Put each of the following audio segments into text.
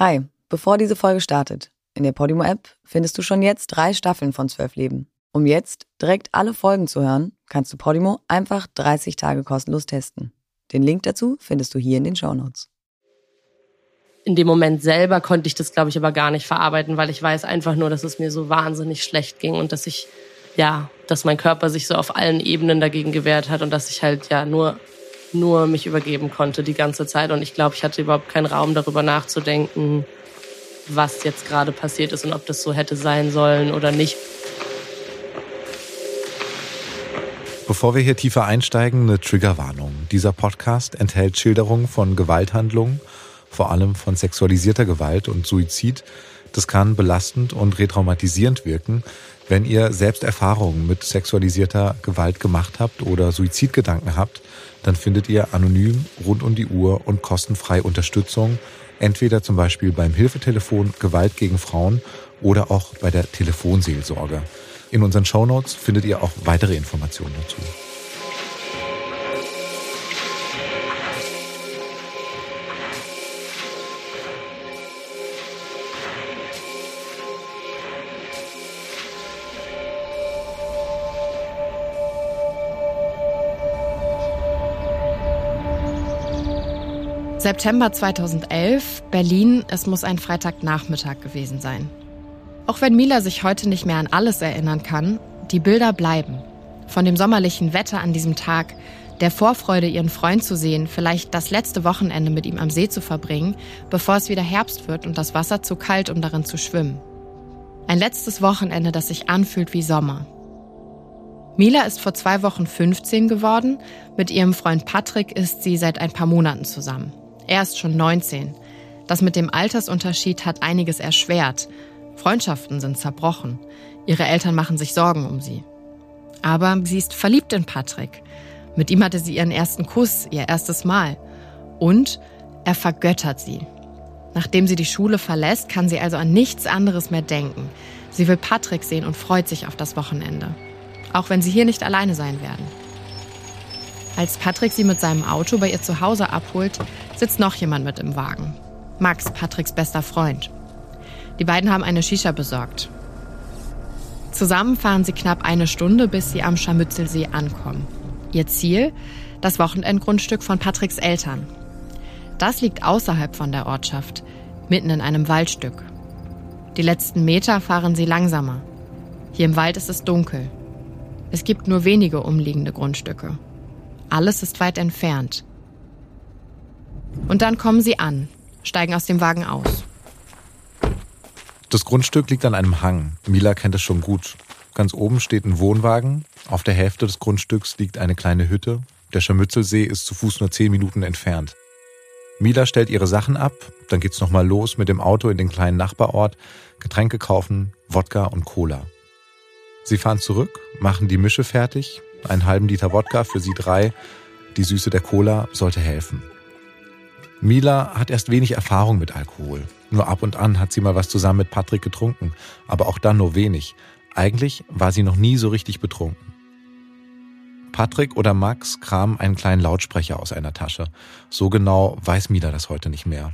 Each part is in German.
Hi, bevor diese Folge startet, in der Podimo-App findest du schon jetzt drei Staffeln von Zwölf Leben. Um jetzt direkt alle Folgen zu hören, kannst du Podimo einfach 30 Tage kostenlos testen. Den Link dazu findest du hier in den Show Notes. In dem Moment selber konnte ich das, glaube ich, aber gar nicht verarbeiten, weil ich weiß einfach nur, dass es mir so wahnsinnig schlecht ging und dass ich, ja, dass mein Körper sich so auf allen Ebenen dagegen gewehrt hat und dass ich halt ja nur, nur mich übergeben konnte die ganze Zeit. Und ich glaube, ich hatte überhaupt keinen Raum darüber nachzudenken, was jetzt gerade passiert ist und ob das so hätte sein sollen oder nicht. Bevor wir hier tiefer einsteigen, eine Triggerwarnung. Dieser Podcast enthält Schilderungen von Gewalthandlungen, vor allem von sexualisierter Gewalt und Suizid. Das kann belastend und retraumatisierend wirken. Wenn ihr selbst Erfahrungen mit sexualisierter Gewalt gemacht habt oder Suizidgedanken habt, dann findet ihr anonym rund um die Uhr und kostenfrei Unterstützung, entweder zum Beispiel beim Hilfetelefon Gewalt gegen Frauen oder auch bei der Telefonseelsorge. In unseren Shownotes findet ihr auch weitere Informationen dazu. September 2011, Berlin. Es muss ein Freitagnachmittag gewesen sein. Auch wenn Mila sich heute nicht mehr an alles erinnern kann, die Bilder bleiben. Von dem sommerlichen Wetter an diesem Tag, der Vorfreude, ihren Freund zu sehen, vielleicht das letzte Wochenende mit ihm am See zu verbringen, bevor es wieder Herbst wird und das Wasser zu kalt, um darin zu schwimmen. Ein letztes Wochenende, das sich anfühlt wie Sommer. Mila ist vor zwei Wochen 15 geworden. Mit ihrem Freund Patrick ist sie seit ein paar Monaten zusammen. Er ist schon 19. Das mit dem Altersunterschied hat einiges erschwert. Freundschaften sind zerbrochen. Ihre Eltern machen sich Sorgen um sie. Aber sie ist verliebt in Patrick. Mit ihm hatte sie ihren ersten Kuss, ihr erstes Mal. Und er vergöttert sie. Nachdem sie die Schule verlässt, kann sie also an nichts anderes mehr denken. Sie will Patrick sehen und freut sich auf das Wochenende. Auch wenn sie hier nicht alleine sein werden. Als Patrick sie mit seinem Auto bei ihr zu Hause abholt, sitzt noch jemand mit im Wagen. Max, Patricks bester Freund. Die beiden haben eine Shisha besorgt. Zusammen fahren sie knapp eine Stunde, bis sie am Scharmützelsee ankommen. Ihr Ziel? Das Wochenendgrundstück von Patricks Eltern. Das liegt außerhalb von der Ortschaft, mitten in einem Waldstück. Die letzten Meter fahren sie langsamer. Hier im Wald ist es dunkel. Es gibt nur wenige umliegende Grundstücke. Alles ist weit entfernt. Und dann kommen sie an, steigen aus dem Wagen aus. Das Grundstück liegt an einem Hang. Mila kennt es schon gut. Ganz oben steht ein Wohnwagen. Auf der Hälfte des Grundstücks liegt eine kleine Hütte. Der Scharmützelsee ist zu Fuß nur zehn Minuten entfernt. Mila stellt ihre Sachen ab, dann geht's nochmal los mit dem Auto in den kleinen Nachbarort, Getränke kaufen, Wodka und Cola. Sie fahren zurück, machen die Mische fertig, einen halben Liter Wodka für sie drei, die Süße der Cola sollte helfen. Mila hat erst wenig Erfahrung mit Alkohol. Nur ab und an hat sie mal was zusammen mit Patrick getrunken, aber auch dann nur wenig. Eigentlich war sie noch nie so richtig betrunken. Patrick oder Max kramen einen kleinen Lautsprecher aus einer Tasche. So genau weiß Mila das heute nicht mehr.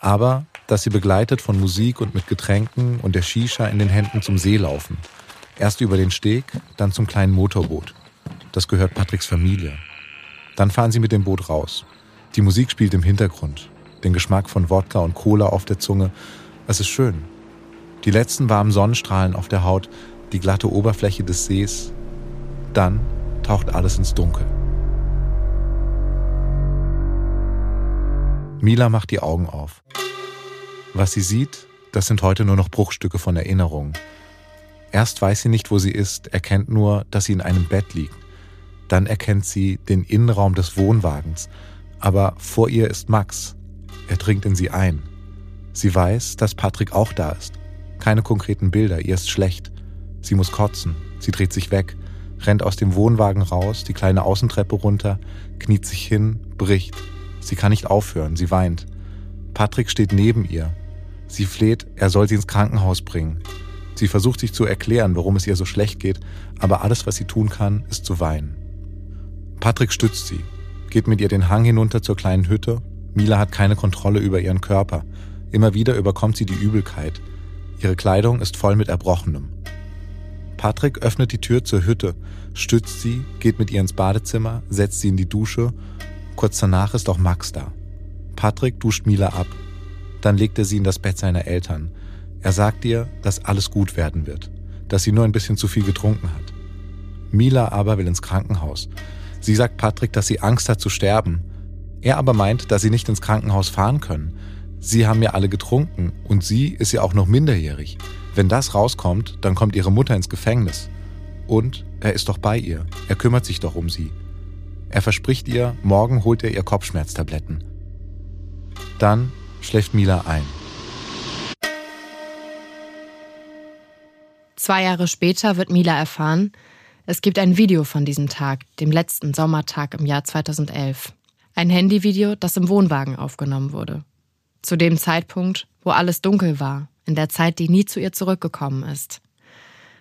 Aber, dass sie begleitet von Musik und mit Getränken und der Shisha in den Händen zum See laufen. Erst über den Steg, dann zum kleinen Motorboot. Das gehört Patricks Familie. Dann fahren sie mit dem Boot raus. Die Musik spielt im Hintergrund den Geschmack von Wodka und Cola auf der Zunge. Es ist schön. Die letzten warmen Sonnenstrahlen auf der Haut, die glatte Oberfläche des Sees. Dann taucht alles ins Dunkel. Mila macht die Augen auf. Was sie sieht, das sind heute nur noch Bruchstücke von Erinnerungen. Erst weiß sie nicht, wo sie ist, erkennt nur, dass sie in einem Bett liegt. Dann erkennt sie den Innenraum des Wohnwagens. Aber vor ihr ist Max, er dringt in sie ein. Sie weiß, dass Patrick auch da ist. Keine konkreten Bilder, ihr ist schlecht. Sie muss kotzen. Sie dreht sich weg, rennt aus dem Wohnwagen raus, die kleine Außentreppe runter, kniet sich hin, bricht. Sie kann nicht aufhören, sie weint. Patrick steht neben ihr. Sie fleht, er soll sie ins Krankenhaus bringen. Sie versucht sich zu erklären, warum es ihr so schlecht geht, aber alles, was sie tun kann, ist zu weinen. Patrick stützt sie, geht mit ihr den Hang hinunter zur kleinen Hütte, Mila hat keine Kontrolle über ihren Körper. Immer wieder überkommt sie die Übelkeit. Ihre Kleidung ist voll mit Erbrochenem. Patrick öffnet die Tür zur Hütte, stützt sie, geht mit ihr ins Badezimmer, setzt sie in die Dusche. Kurz danach ist auch Max da. Patrick duscht Mila ab. Dann legt er sie in das Bett seiner Eltern. Er sagt ihr, dass alles gut werden wird, dass sie nur ein bisschen zu viel getrunken hat. Mila aber will ins Krankenhaus. Sie sagt Patrick, dass sie Angst hat zu sterben. Er aber meint, dass sie nicht ins Krankenhaus fahren können. Sie haben ja alle getrunken und sie ist ja auch noch minderjährig. Wenn das rauskommt, dann kommt ihre Mutter ins Gefängnis. Und er ist doch bei ihr. Er kümmert sich doch um sie. Er verspricht ihr, morgen holt er ihr Kopfschmerztabletten. Dann schläft Mila ein. Zwei Jahre später wird Mila erfahren, es gibt ein Video von diesem Tag, dem letzten Sommertag im Jahr 2011. Ein Handyvideo, das im Wohnwagen aufgenommen wurde. Zu dem Zeitpunkt, wo alles dunkel war, in der Zeit, die nie zu ihr zurückgekommen ist.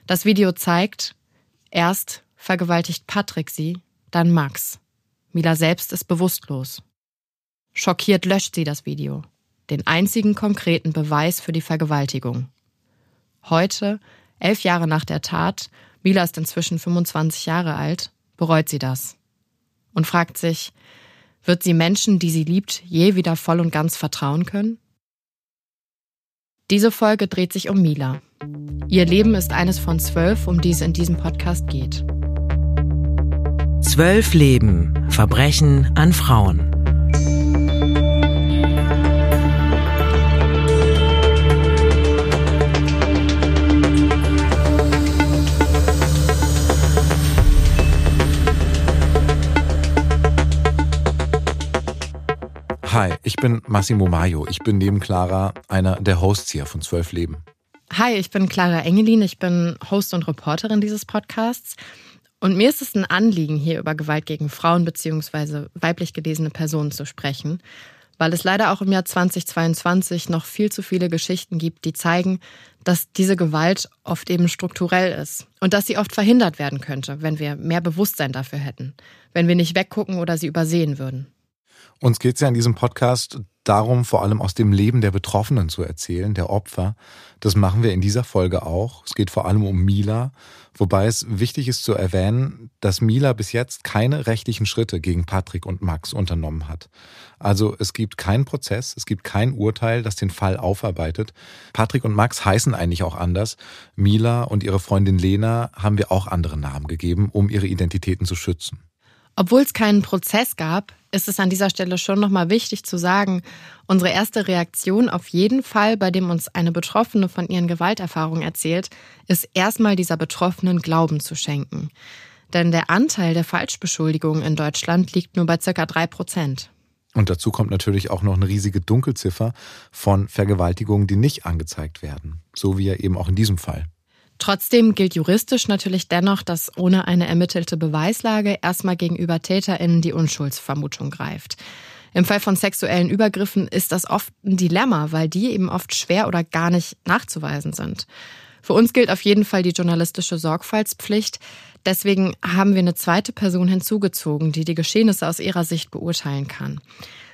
Das Video zeigt, erst vergewaltigt Patrick sie, dann Max. Mila selbst ist bewusstlos. Schockiert löscht sie das Video, den einzigen konkreten Beweis für die Vergewaltigung. Heute, elf Jahre nach der Tat, Mila ist inzwischen 25 Jahre alt, bereut sie das und fragt sich, wird sie Menschen, die sie liebt, je wieder voll und ganz vertrauen können? Diese Folge dreht sich um Mila. Ihr Leben ist eines von zwölf, um die es in diesem Podcast geht. Zwölf Leben, Verbrechen an Frauen. Hi, ich bin Massimo Maio. Ich bin neben Clara einer der Hosts hier von Zwölf Leben. Hi, ich bin Clara Engelin. Ich bin Host und Reporterin dieses Podcasts. Und mir ist es ein Anliegen, hier über Gewalt gegen Frauen bzw. weiblich gelesene Personen zu sprechen, weil es leider auch im Jahr 2022 noch viel zu viele Geschichten gibt, die zeigen, dass diese Gewalt oft eben strukturell ist und dass sie oft verhindert werden könnte, wenn wir mehr Bewusstsein dafür hätten, wenn wir nicht weggucken oder sie übersehen würden. Uns geht es ja in diesem Podcast darum, vor allem aus dem Leben der Betroffenen zu erzählen, der Opfer. Das machen wir in dieser Folge auch. Es geht vor allem um Mila, wobei es wichtig ist zu erwähnen, dass Mila bis jetzt keine rechtlichen Schritte gegen Patrick und Max unternommen hat. Also es gibt keinen Prozess, es gibt kein Urteil, das den Fall aufarbeitet. Patrick und Max heißen eigentlich auch anders. Mila und ihre Freundin Lena haben wir auch andere Namen gegeben, um ihre Identitäten zu schützen. Obwohl es keinen Prozess gab, ist es an dieser Stelle schon nochmal wichtig zu sagen, unsere erste Reaktion auf jeden Fall, bei dem uns eine Betroffene von ihren Gewalterfahrungen erzählt, ist erstmal dieser Betroffenen Glauben zu schenken. Denn der Anteil der Falschbeschuldigungen in Deutschland liegt nur bei circa drei Prozent. Und dazu kommt natürlich auch noch eine riesige Dunkelziffer von Vergewaltigungen, die nicht angezeigt werden. So wie ja eben auch in diesem Fall. Trotzdem gilt juristisch natürlich dennoch, dass ohne eine ermittelte Beweislage erstmal gegenüber TäterInnen die Unschuldsvermutung greift. Im Fall von sexuellen Übergriffen ist das oft ein Dilemma, weil die eben oft schwer oder gar nicht nachzuweisen sind. Für uns gilt auf jeden Fall die journalistische Sorgfaltspflicht. Deswegen haben wir eine zweite Person hinzugezogen, die die Geschehnisse aus ihrer Sicht beurteilen kann.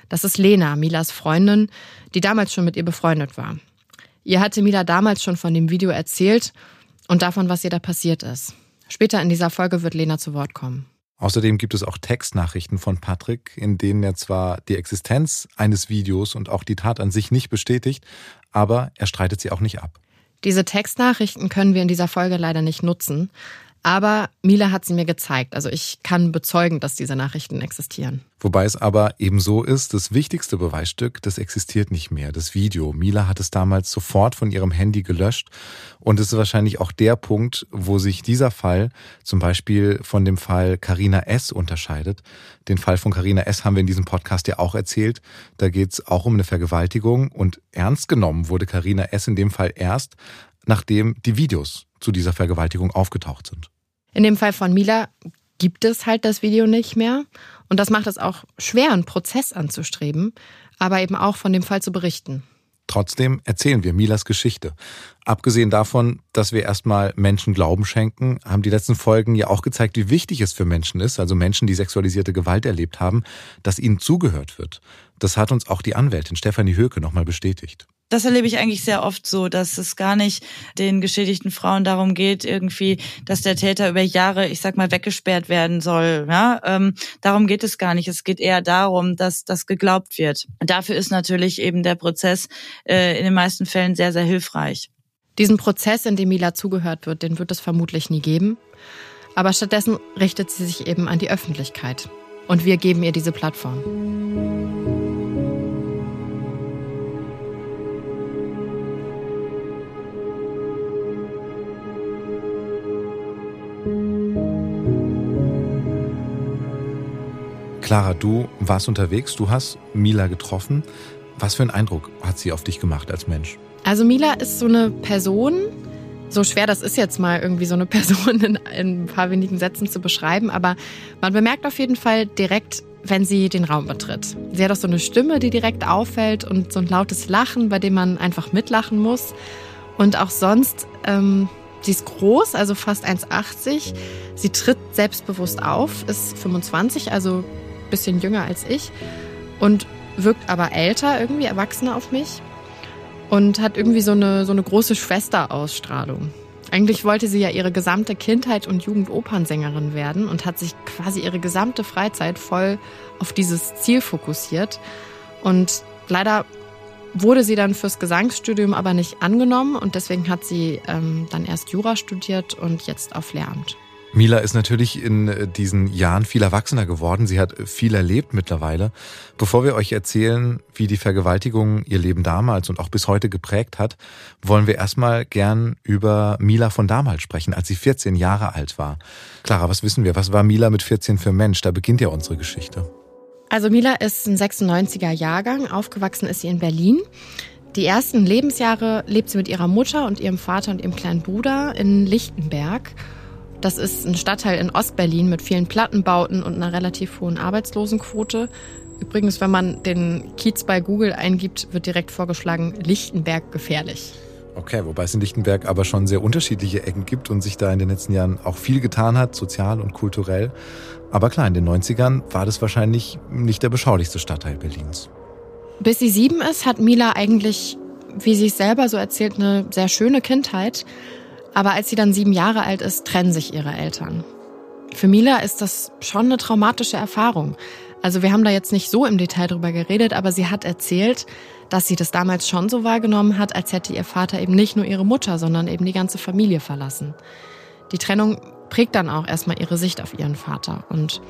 Das ist Lena, Milas Freundin, die damals schon mit ihr befreundet war. Ihr hatte Mila damals schon von dem Video erzählt und davon, was ihr da passiert ist. Später in dieser Folge wird Lena zu Wort kommen. Außerdem gibt es auch Textnachrichten von Patrick, in denen er zwar die Existenz eines Videos und auch die Tat an sich nicht bestätigt, aber er streitet sie auch nicht ab. Diese Textnachrichten können wir in dieser Folge leider nicht nutzen. Aber Mila hat sie mir gezeigt. Also ich kann bezeugen, dass diese Nachrichten existieren. Wobei es aber eben so ist, das wichtigste Beweisstück, das existiert nicht mehr, das Video. Mila hat es damals sofort von ihrem Handy gelöscht. Und es ist wahrscheinlich auch der Punkt, wo sich dieser Fall zum Beispiel von dem Fall Carina S. unterscheidet. Den Fall von Carina S. haben wir in diesem Podcast ja auch erzählt. Da geht es auch um eine Vergewaltigung. Und ernst genommen wurde Carina S. in dem Fall erst, nachdem die Videos zu dieser Vergewaltigung aufgetaucht sind. In dem Fall von Mila gibt es halt das Video nicht mehr. Und das macht es auch schwer, einen Prozess anzustreben, aber eben auch von dem Fall zu berichten. Trotzdem erzählen wir Milas Geschichte. Abgesehen davon, dass wir erstmal Menschen Glauben schenken, haben die letzten Folgen ja auch gezeigt, wie wichtig es für Menschen ist, also Menschen, die sexualisierte Gewalt erlebt haben, dass ihnen zugehört wird. Das hat uns auch die Anwältin Stefanie Höke nochmal bestätigt. Das erlebe ich eigentlich sehr oft so, dass es gar nicht den geschädigten Frauen darum geht, irgendwie, dass der Täter über Jahre, ich sag mal, weggesperrt werden soll. Ja, ähm, darum geht es gar nicht. Es geht eher darum, dass das geglaubt wird. Dafür ist natürlich eben der Prozess äh, in den meisten Fällen sehr, sehr hilfreich. Diesen Prozess, in dem Mila zugehört wird, den wird es vermutlich nie geben. Aber stattdessen richtet sie sich eben an die Öffentlichkeit. Und wir geben ihr diese Plattform. Clara, du warst unterwegs, du hast Mila getroffen. Was für einen Eindruck hat sie auf dich gemacht als Mensch? Also Mila ist so eine Person, so schwer das ist jetzt mal irgendwie so eine Person in, in ein paar wenigen Sätzen zu beschreiben, aber man bemerkt auf jeden Fall direkt, wenn sie den Raum betritt. Sie hat auch so eine Stimme, die direkt auffällt und so ein lautes Lachen, bei dem man einfach mitlachen muss. Und auch sonst, ähm, sie ist groß, also fast 1,80. Sie tritt selbstbewusst auf, ist 25, also bisschen jünger als ich und wirkt aber älter, irgendwie erwachsener auf mich und hat irgendwie so eine, so eine große Schwesterausstrahlung. Eigentlich wollte sie ja ihre gesamte Kindheit und Jugend Opernsängerin werden und hat sich quasi ihre gesamte Freizeit voll auf dieses Ziel fokussiert. Und leider wurde sie dann fürs Gesangsstudium aber nicht angenommen und deswegen hat sie ähm, dann erst Jura studiert und jetzt auf Lehramt. Mila ist natürlich in äh, diesen Jahren viel erwachsener geworden. Sie hat viel erlebt mittlerweile. Bevor wir euch erzählen, wie die Vergewaltigung ihr Leben damals und auch bis heute geprägt hat, wollen wir erstmal gern über Mila von damals sprechen, als sie 14 Jahre alt war. Clara, was wissen wir? Was war Mila mit 14 für Mensch? Da beginnt ja unsere Geschichte. Also Mila ist ein 96er Jahrgang. Aufgewachsen ist sie in Berlin. Die ersten Lebensjahre lebt sie mit ihrer Mutter und ihrem Vater und ihrem kleinen Bruder in Lichtenberg. Das ist ein Stadtteil in Ostberlin mit vielen Plattenbauten und einer relativ hohen Arbeitslosenquote. Übrigens, wenn man den Kiez bei Google eingibt, wird direkt vorgeschlagen, Lichtenberg gefährlich. Okay, wobei es in Lichtenberg aber schon sehr unterschiedliche Ecken gibt und sich da in den letzten Jahren auch viel getan hat, sozial und kulturell. Aber klar, in den 90ern war das wahrscheinlich nicht der beschaulichste Stadtteil Berlins. Bis sie sieben ist, hat Mila eigentlich, wie sie es selber so erzählt, eine sehr schöne Kindheit. Aber als sie dann sieben Jahre alt ist, trennen sich ihre Eltern. Für Mila ist das schon eine traumatische Erfahrung. Also wir haben da jetzt nicht so im Detail drüber geredet, aber sie hat erzählt, dass sie das damals schon so wahrgenommen hat, als hätte ihr Vater eben nicht nur ihre Mutter, sondern eben die ganze Familie verlassen. Die Trennung prägt dann auch erstmal ihre Sicht auf ihren Vater und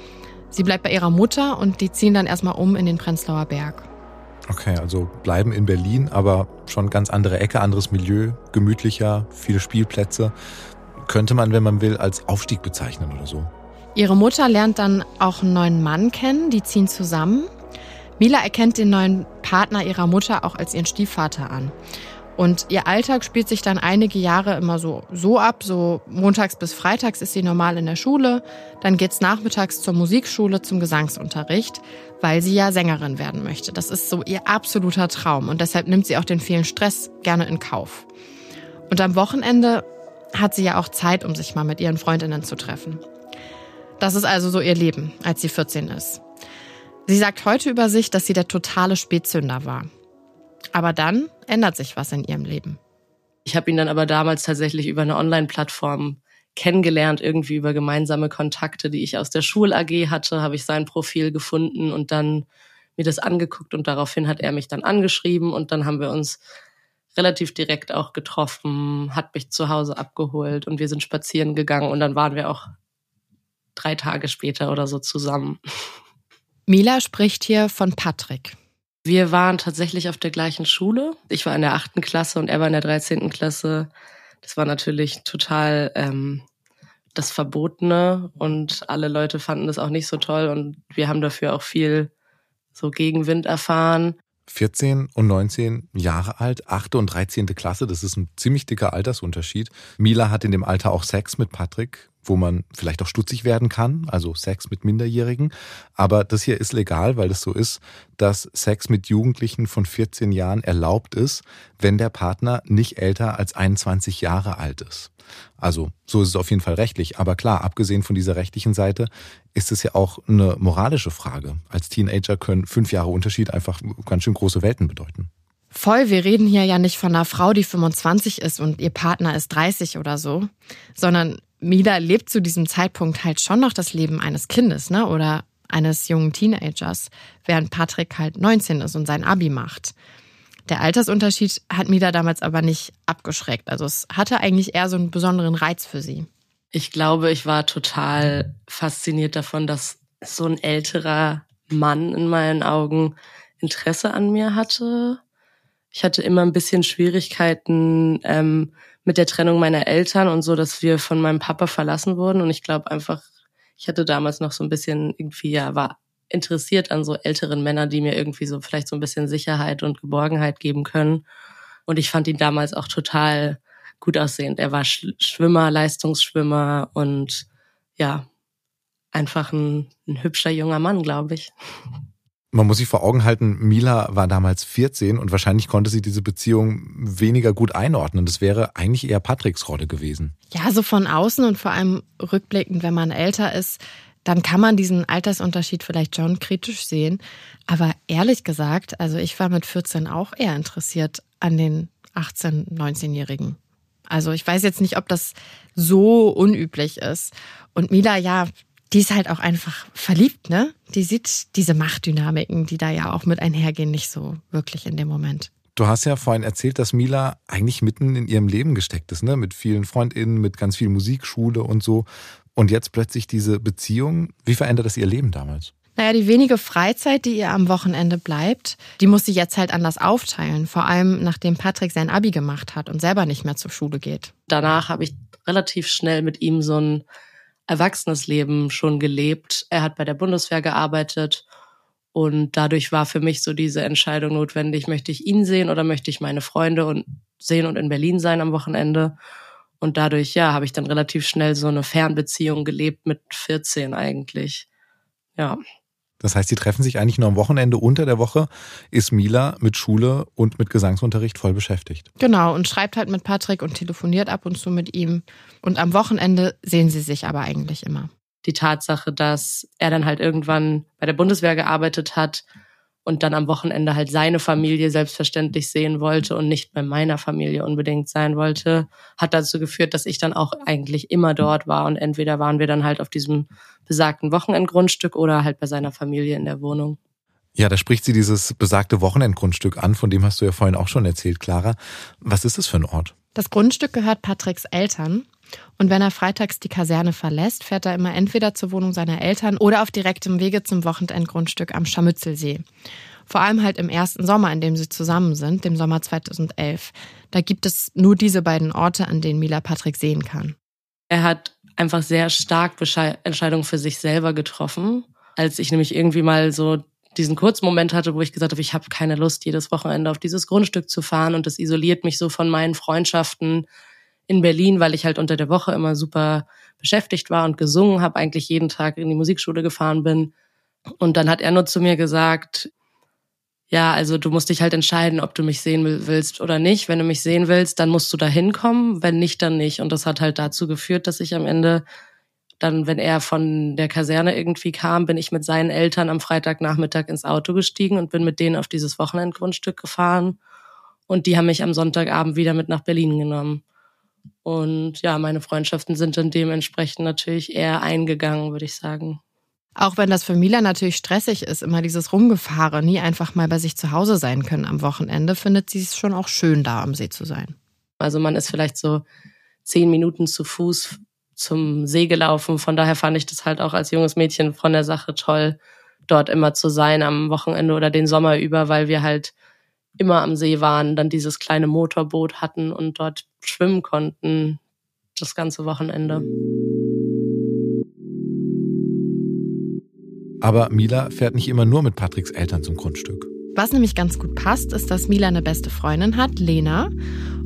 sie bleibt bei ihrer Mutter und die ziehen dann erstmal um in den Prenzlauer Berg. Okay, also bleiben in Berlin, aber schon ganz andere Ecke, anderes Milieu, gemütlicher, viele Spielplätze. Könnte man, wenn man will, als Aufstieg bezeichnen oder so. Ihre Mutter lernt dann auch einen neuen Mann kennen, die ziehen zusammen. Mila erkennt den neuen Partner ihrer Mutter auch als ihren Stiefvater an. Und ihr Alltag spielt sich dann einige Jahre immer so, so ab. So montags bis freitags ist sie normal in der Schule. Dann geht's nachmittags zur Musikschule zum Gesangsunterricht, weil sie ja Sängerin werden möchte. Das ist so ihr absoluter Traum. Und deshalb nimmt sie auch den vielen Stress gerne in Kauf. Und am Wochenende hat sie ja auch Zeit, um sich mal mit ihren Freundinnen zu treffen. Das ist also so ihr Leben, als sie 14 ist. Sie sagt heute über sich, dass sie der totale Spätzünder war. Aber dann ändert sich was in ihrem Leben. Ich habe ihn dann aber damals tatsächlich über eine Online-Plattform kennengelernt, irgendwie über gemeinsame Kontakte, die ich aus der Schul-AG hatte, habe ich sein Profil gefunden und dann mir das angeguckt und daraufhin hat er mich dann angeschrieben und dann haben wir uns relativ direkt auch getroffen, hat mich zu Hause abgeholt und wir sind spazieren gegangen und dann waren wir auch drei Tage später oder so zusammen. Mila spricht hier von Patrick. Wir waren tatsächlich auf der gleichen Schule. Ich war in der achten Klasse und er war in der dreizehnten Klasse. Das war natürlich total ähm, das Verbotene und alle Leute fanden das auch nicht so toll und wir haben dafür auch viel so Gegenwind erfahren. 14 und 19 Jahre alt, 8. und 13. Klasse, das ist ein ziemlich dicker Altersunterschied. Mila hat in dem Alter auch Sex mit Patrick, wo man vielleicht auch stutzig werden kann, also Sex mit Minderjährigen. Aber das hier ist legal, weil es so ist, dass Sex mit Jugendlichen von 14 Jahren erlaubt ist, wenn der Partner nicht älter als 21 Jahre alt ist. Also so ist es auf jeden Fall rechtlich. Aber klar, abgesehen von dieser rechtlichen Seite ist es ja auch eine moralische Frage. Als Teenager können fünf Jahre Unterschied einfach ganz schön große Welten bedeuten. Voll, wir reden hier ja nicht von einer Frau, die 25 ist und ihr Partner ist 30 oder so, sondern Mila lebt zu diesem Zeitpunkt halt schon noch das Leben eines Kindes, ne? Oder eines jungen Teenagers, während Patrick halt 19 ist und sein Abi macht. Der Altersunterschied hat Mila damals aber nicht abgeschreckt. Also es hatte eigentlich eher so einen besonderen Reiz für sie. Ich glaube, ich war total fasziniert davon, dass so ein älterer Mann in meinen Augen Interesse an mir hatte. Ich hatte immer ein bisschen Schwierigkeiten ähm, mit der Trennung meiner Eltern und so, dass wir von meinem Papa verlassen wurden. Und ich glaube einfach, ich hatte damals noch so ein bisschen irgendwie, ja, war interessiert an so älteren Männern, die mir irgendwie so vielleicht so ein bisschen Sicherheit und Geborgenheit geben können. Und ich fand ihn damals auch total gut aussehend. Er war Schwimmer, Leistungsschwimmer und ja, einfach ein, ein hübscher junger Mann, glaube ich. Man muss sich vor Augen halten, Mila war damals 14 und wahrscheinlich konnte sie diese Beziehung weniger gut einordnen. Das wäre eigentlich eher Patricks Rolle gewesen. Ja, so von außen und vor allem rückblickend, wenn man älter ist, dann kann man diesen Altersunterschied vielleicht schon kritisch sehen. Aber ehrlich gesagt, also ich war mit 14 auch eher interessiert an den 18-, 19-Jährigen. Also ich weiß jetzt nicht, ob das so unüblich ist. Und Mila, ja, die ist halt auch einfach verliebt, ne? Die sieht diese Machtdynamiken, die da ja auch mit einhergehen, nicht so wirklich in dem Moment. Du hast ja vorhin erzählt, dass Mila eigentlich mitten in ihrem Leben gesteckt ist, ne? Mit vielen FreundInnen, mit ganz viel Musikschule und so. Und jetzt plötzlich diese Beziehung. Wie verändert das ihr Leben damals? Naja, die wenige Freizeit, die ihr am Wochenende bleibt, die muss sie jetzt halt anders aufteilen. Vor allem, nachdem Patrick sein Abi gemacht hat und selber nicht mehr zur Schule geht. Danach habe ich relativ schnell mit ihm so ein erwachsenes Leben schon gelebt. Er hat bei der Bundeswehr gearbeitet und dadurch war für mich so diese Entscheidung notwendig, möchte ich ihn sehen oder möchte ich meine Freunde und sehen und in Berlin sein am Wochenende? Und dadurch, ja, habe ich dann relativ schnell so eine Fernbeziehung gelebt mit 14 eigentlich. Ja. Das heißt, sie treffen sich eigentlich nur am Wochenende. Unter der Woche ist Mila mit Schule und mit Gesangsunterricht voll beschäftigt. Genau, und schreibt halt mit Patrick und telefoniert ab und zu mit ihm. Und am Wochenende sehen sie sich aber eigentlich immer. Die Tatsache, dass er dann halt irgendwann bei der Bundeswehr gearbeitet hat und dann am Wochenende halt seine Familie selbstverständlich sehen wollte und nicht bei meiner Familie unbedingt sein wollte, hat dazu geführt, dass ich dann auch eigentlich immer dort war und entweder waren wir dann halt auf diesem besagten Wochenendgrundstück oder halt bei seiner Familie in der Wohnung. Ja, da spricht sie dieses besagte Wochenendgrundstück an, von dem hast du ja vorhin auch schon erzählt, Clara. Was ist das für ein Ort? Das Grundstück gehört Patricks Eltern. Und wenn er freitags die Kaserne verlässt, fährt er immer entweder zur Wohnung seiner Eltern oder auf direktem Wege zum Wochenendgrundstück am Scharmützelsee. Vor allem halt im ersten Sommer, in dem sie zusammen sind, dem Sommer 2011. Da gibt es nur diese beiden Orte, an denen Mila Patrick sehen kann. Er hat einfach sehr stark Entscheidungen für sich selber getroffen. Als ich nämlich irgendwie mal so diesen kurzen Moment hatte, wo ich gesagt habe, ich habe keine Lust, jedes Wochenende auf dieses Grundstück zu fahren und das isoliert mich so von meinen Freundschaften in Berlin, weil ich halt unter der Woche immer super beschäftigt war und gesungen habe, eigentlich jeden Tag in die Musikschule gefahren bin. Und dann hat er nur zu mir gesagt, ja, also du musst dich halt entscheiden, ob du mich sehen willst oder nicht. Wenn du mich sehen willst, dann musst du da hinkommen, wenn nicht, dann nicht. Und das hat halt dazu geführt, dass ich am Ende dann, wenn er von der Kaserne irgendwie kam, bin ich mit seinen Eltern am Freitagnachmittag ins Auto gestiegen und bin mit denen auf dieses Wochenendgrundstück gefahren. Und die haben mich am Sonntagabend wieder mit nach Berlin genommen. Und ja, meine Freundschaften sind dann dementsprechend natürlich eher eingegangen, würde ich sagen. Auch wenn das für Mila natürlich stressig ist, immer dieses Rumgefahre, nie einfach mal bei sich zu Hause sein können am Wochenende, findet sie es schon auch schön, da am See zu sein. Also man ist vielleicht so zehn Minuten zu Fuß zum See gelaufen. Von daher fand ich das halt auch als junges Mädchen von der Sache toll, dort immer zu sein am Wochenende oder den Sommer über, weil wir halt immer am See waren, dann dieses kleine Motorboot hatten und dort schwimmen konnten das ganze Wochenende. Aber Mila fährt nicht immer nur mit Patricks Eltern zum Grundstück. Was nämlich ganz gut passt, ist, dass Mila eine beste Freundin hat, Lena.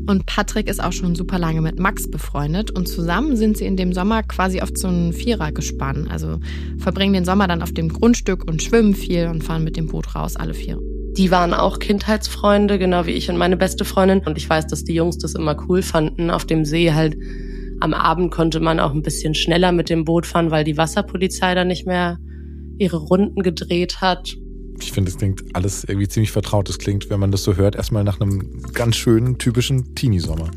Und Patrick ist auch schon super lange mit Max befreundet. Und zusammen sind sie in dem Sommer quasi auf so einen Vierer gespannt. Also verbringen den Sommer dann auf dem Grundstück und schwimmen viel und fahren mit dem Boot raus, alle vier. Die waren auch Kindheitsfreunde, genau wie ich und meine beste Freundin. Und ich weiß, dass die Jungs das immer cool fanden. Auf dem See halt am Abend konnte man auch ein bisschen schneller mit dem Boot fahren, weil die Wasserpolizei da nicht mehr ihre Runden gedreht hat. Ich finde, es klingt alles irgendwie ziemlich vertraut. Es klingt, wenn man das so hört, erstmal nach einem ganz schönen, typischen Teenie-Sommer.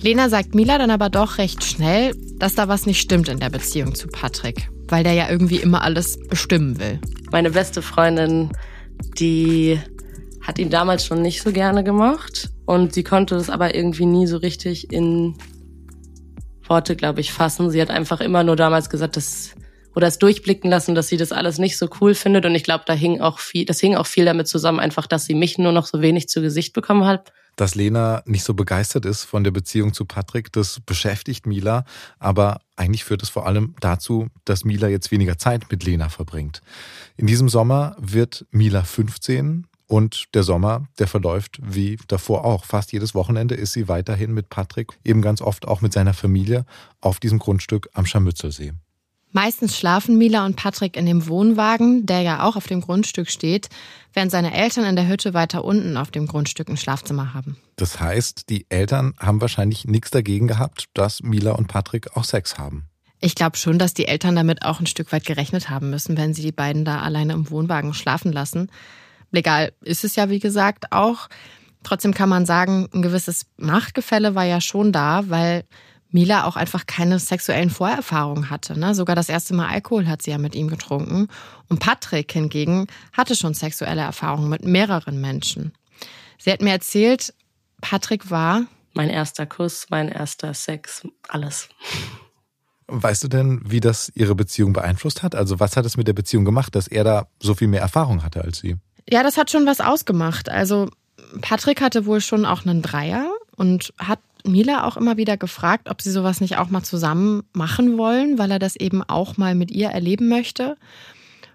Lena sagt Mila dann aber doch recht schnell, dass da was nicht stimmt in der Beziehung zu Patrick, weil der ja irgendwie immer alles bestimmen will. Meine beste Freundin, die hat ihn damals schon nicht so gerne gemacht und sie konnte es aber irgendwie nie so richtig in Worte, glaube ich, fassen. Sie hat einfach immer nur damals gesagt, dass oder es durchblicken lassen, dass sie das alles nicht so cool findet. Und ich glaube, da hing auch viel, das hing auch viel damit zusammen, einfach, dass sie mich nur noch so wenig zu Gesicht bekommen hat. Dass Lena nicht so begeistert ist von der Beziehung zu Patrick, das beschäftigt Mila. Aber eigentlich führt es vor allem dazu, dass Mila jetzt weniger Zeit mit Lena verbringt. In diesem Sommer wird Mila 15 und der Sommer, der verläuft wie davor auch. Fast jedes Wochenende ist sie weiterhin mit Patrick, eben ganz oft auch mit seiner Familie, auf diesem Grundstück am Scharmützelsee. Meistens schlafen Mila und Patrick in dem Wohnwagen, der ja auch auf dem Grundstück steht, während seine Eltern in der Hütte weiter unten auf dem Grundstück ein Schlafzimmer haben. Das heißt, die Eltern haben wahrscheinlich nichts dagegen gehabt, dass Mila und Patrick auch Sex haben. Ich glaube schon, dass die Eltern damit auch ein Stück weit gerechnet haben müssen, wenn sie die beiden da alleine im Wohnwagen schlafen lassen. Legal ist es ja, wie gesagt, auch. Trotzdem kann man sagen, ein gewisses Machtgefälle war ja schon da, weil Mila auch einfach keine sexuellen Vorerfahrungen hatte. Ne? Sogar das erste Mal Alkohol hat sie ja mit ihm getrunken. Und Patrick hingegen hatte schon sexuelle Erfahrungen mit mehreren Menschen. Sie hat mir erzählt, Patrick war mein erster Kuss, mein erster Sex, alles. Weißt du denn, wie das ihre Beziehung beeinflusst hat? Also was hat es mit der Beziehung gemacht, dass er da so viel mehr Erfahrung hatte als sie? Ja, das hat schon was ausgemacht. Also Patrick hatte wohl schon auch einen Dreier und hat Mila auch immer wieder gefragt, ob sie sowas nicht auch mal zusammen machen wollen, weil er das eben auch mal mit ihr erleben möchte.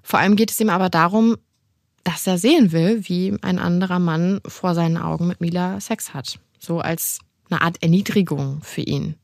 Vor allem geht es ihm aber darum, dass er sehen will, wie ein anderer Mann vor seinen Augen mit Mila Sex hat. So als eine Art Erniedrigung für ihn.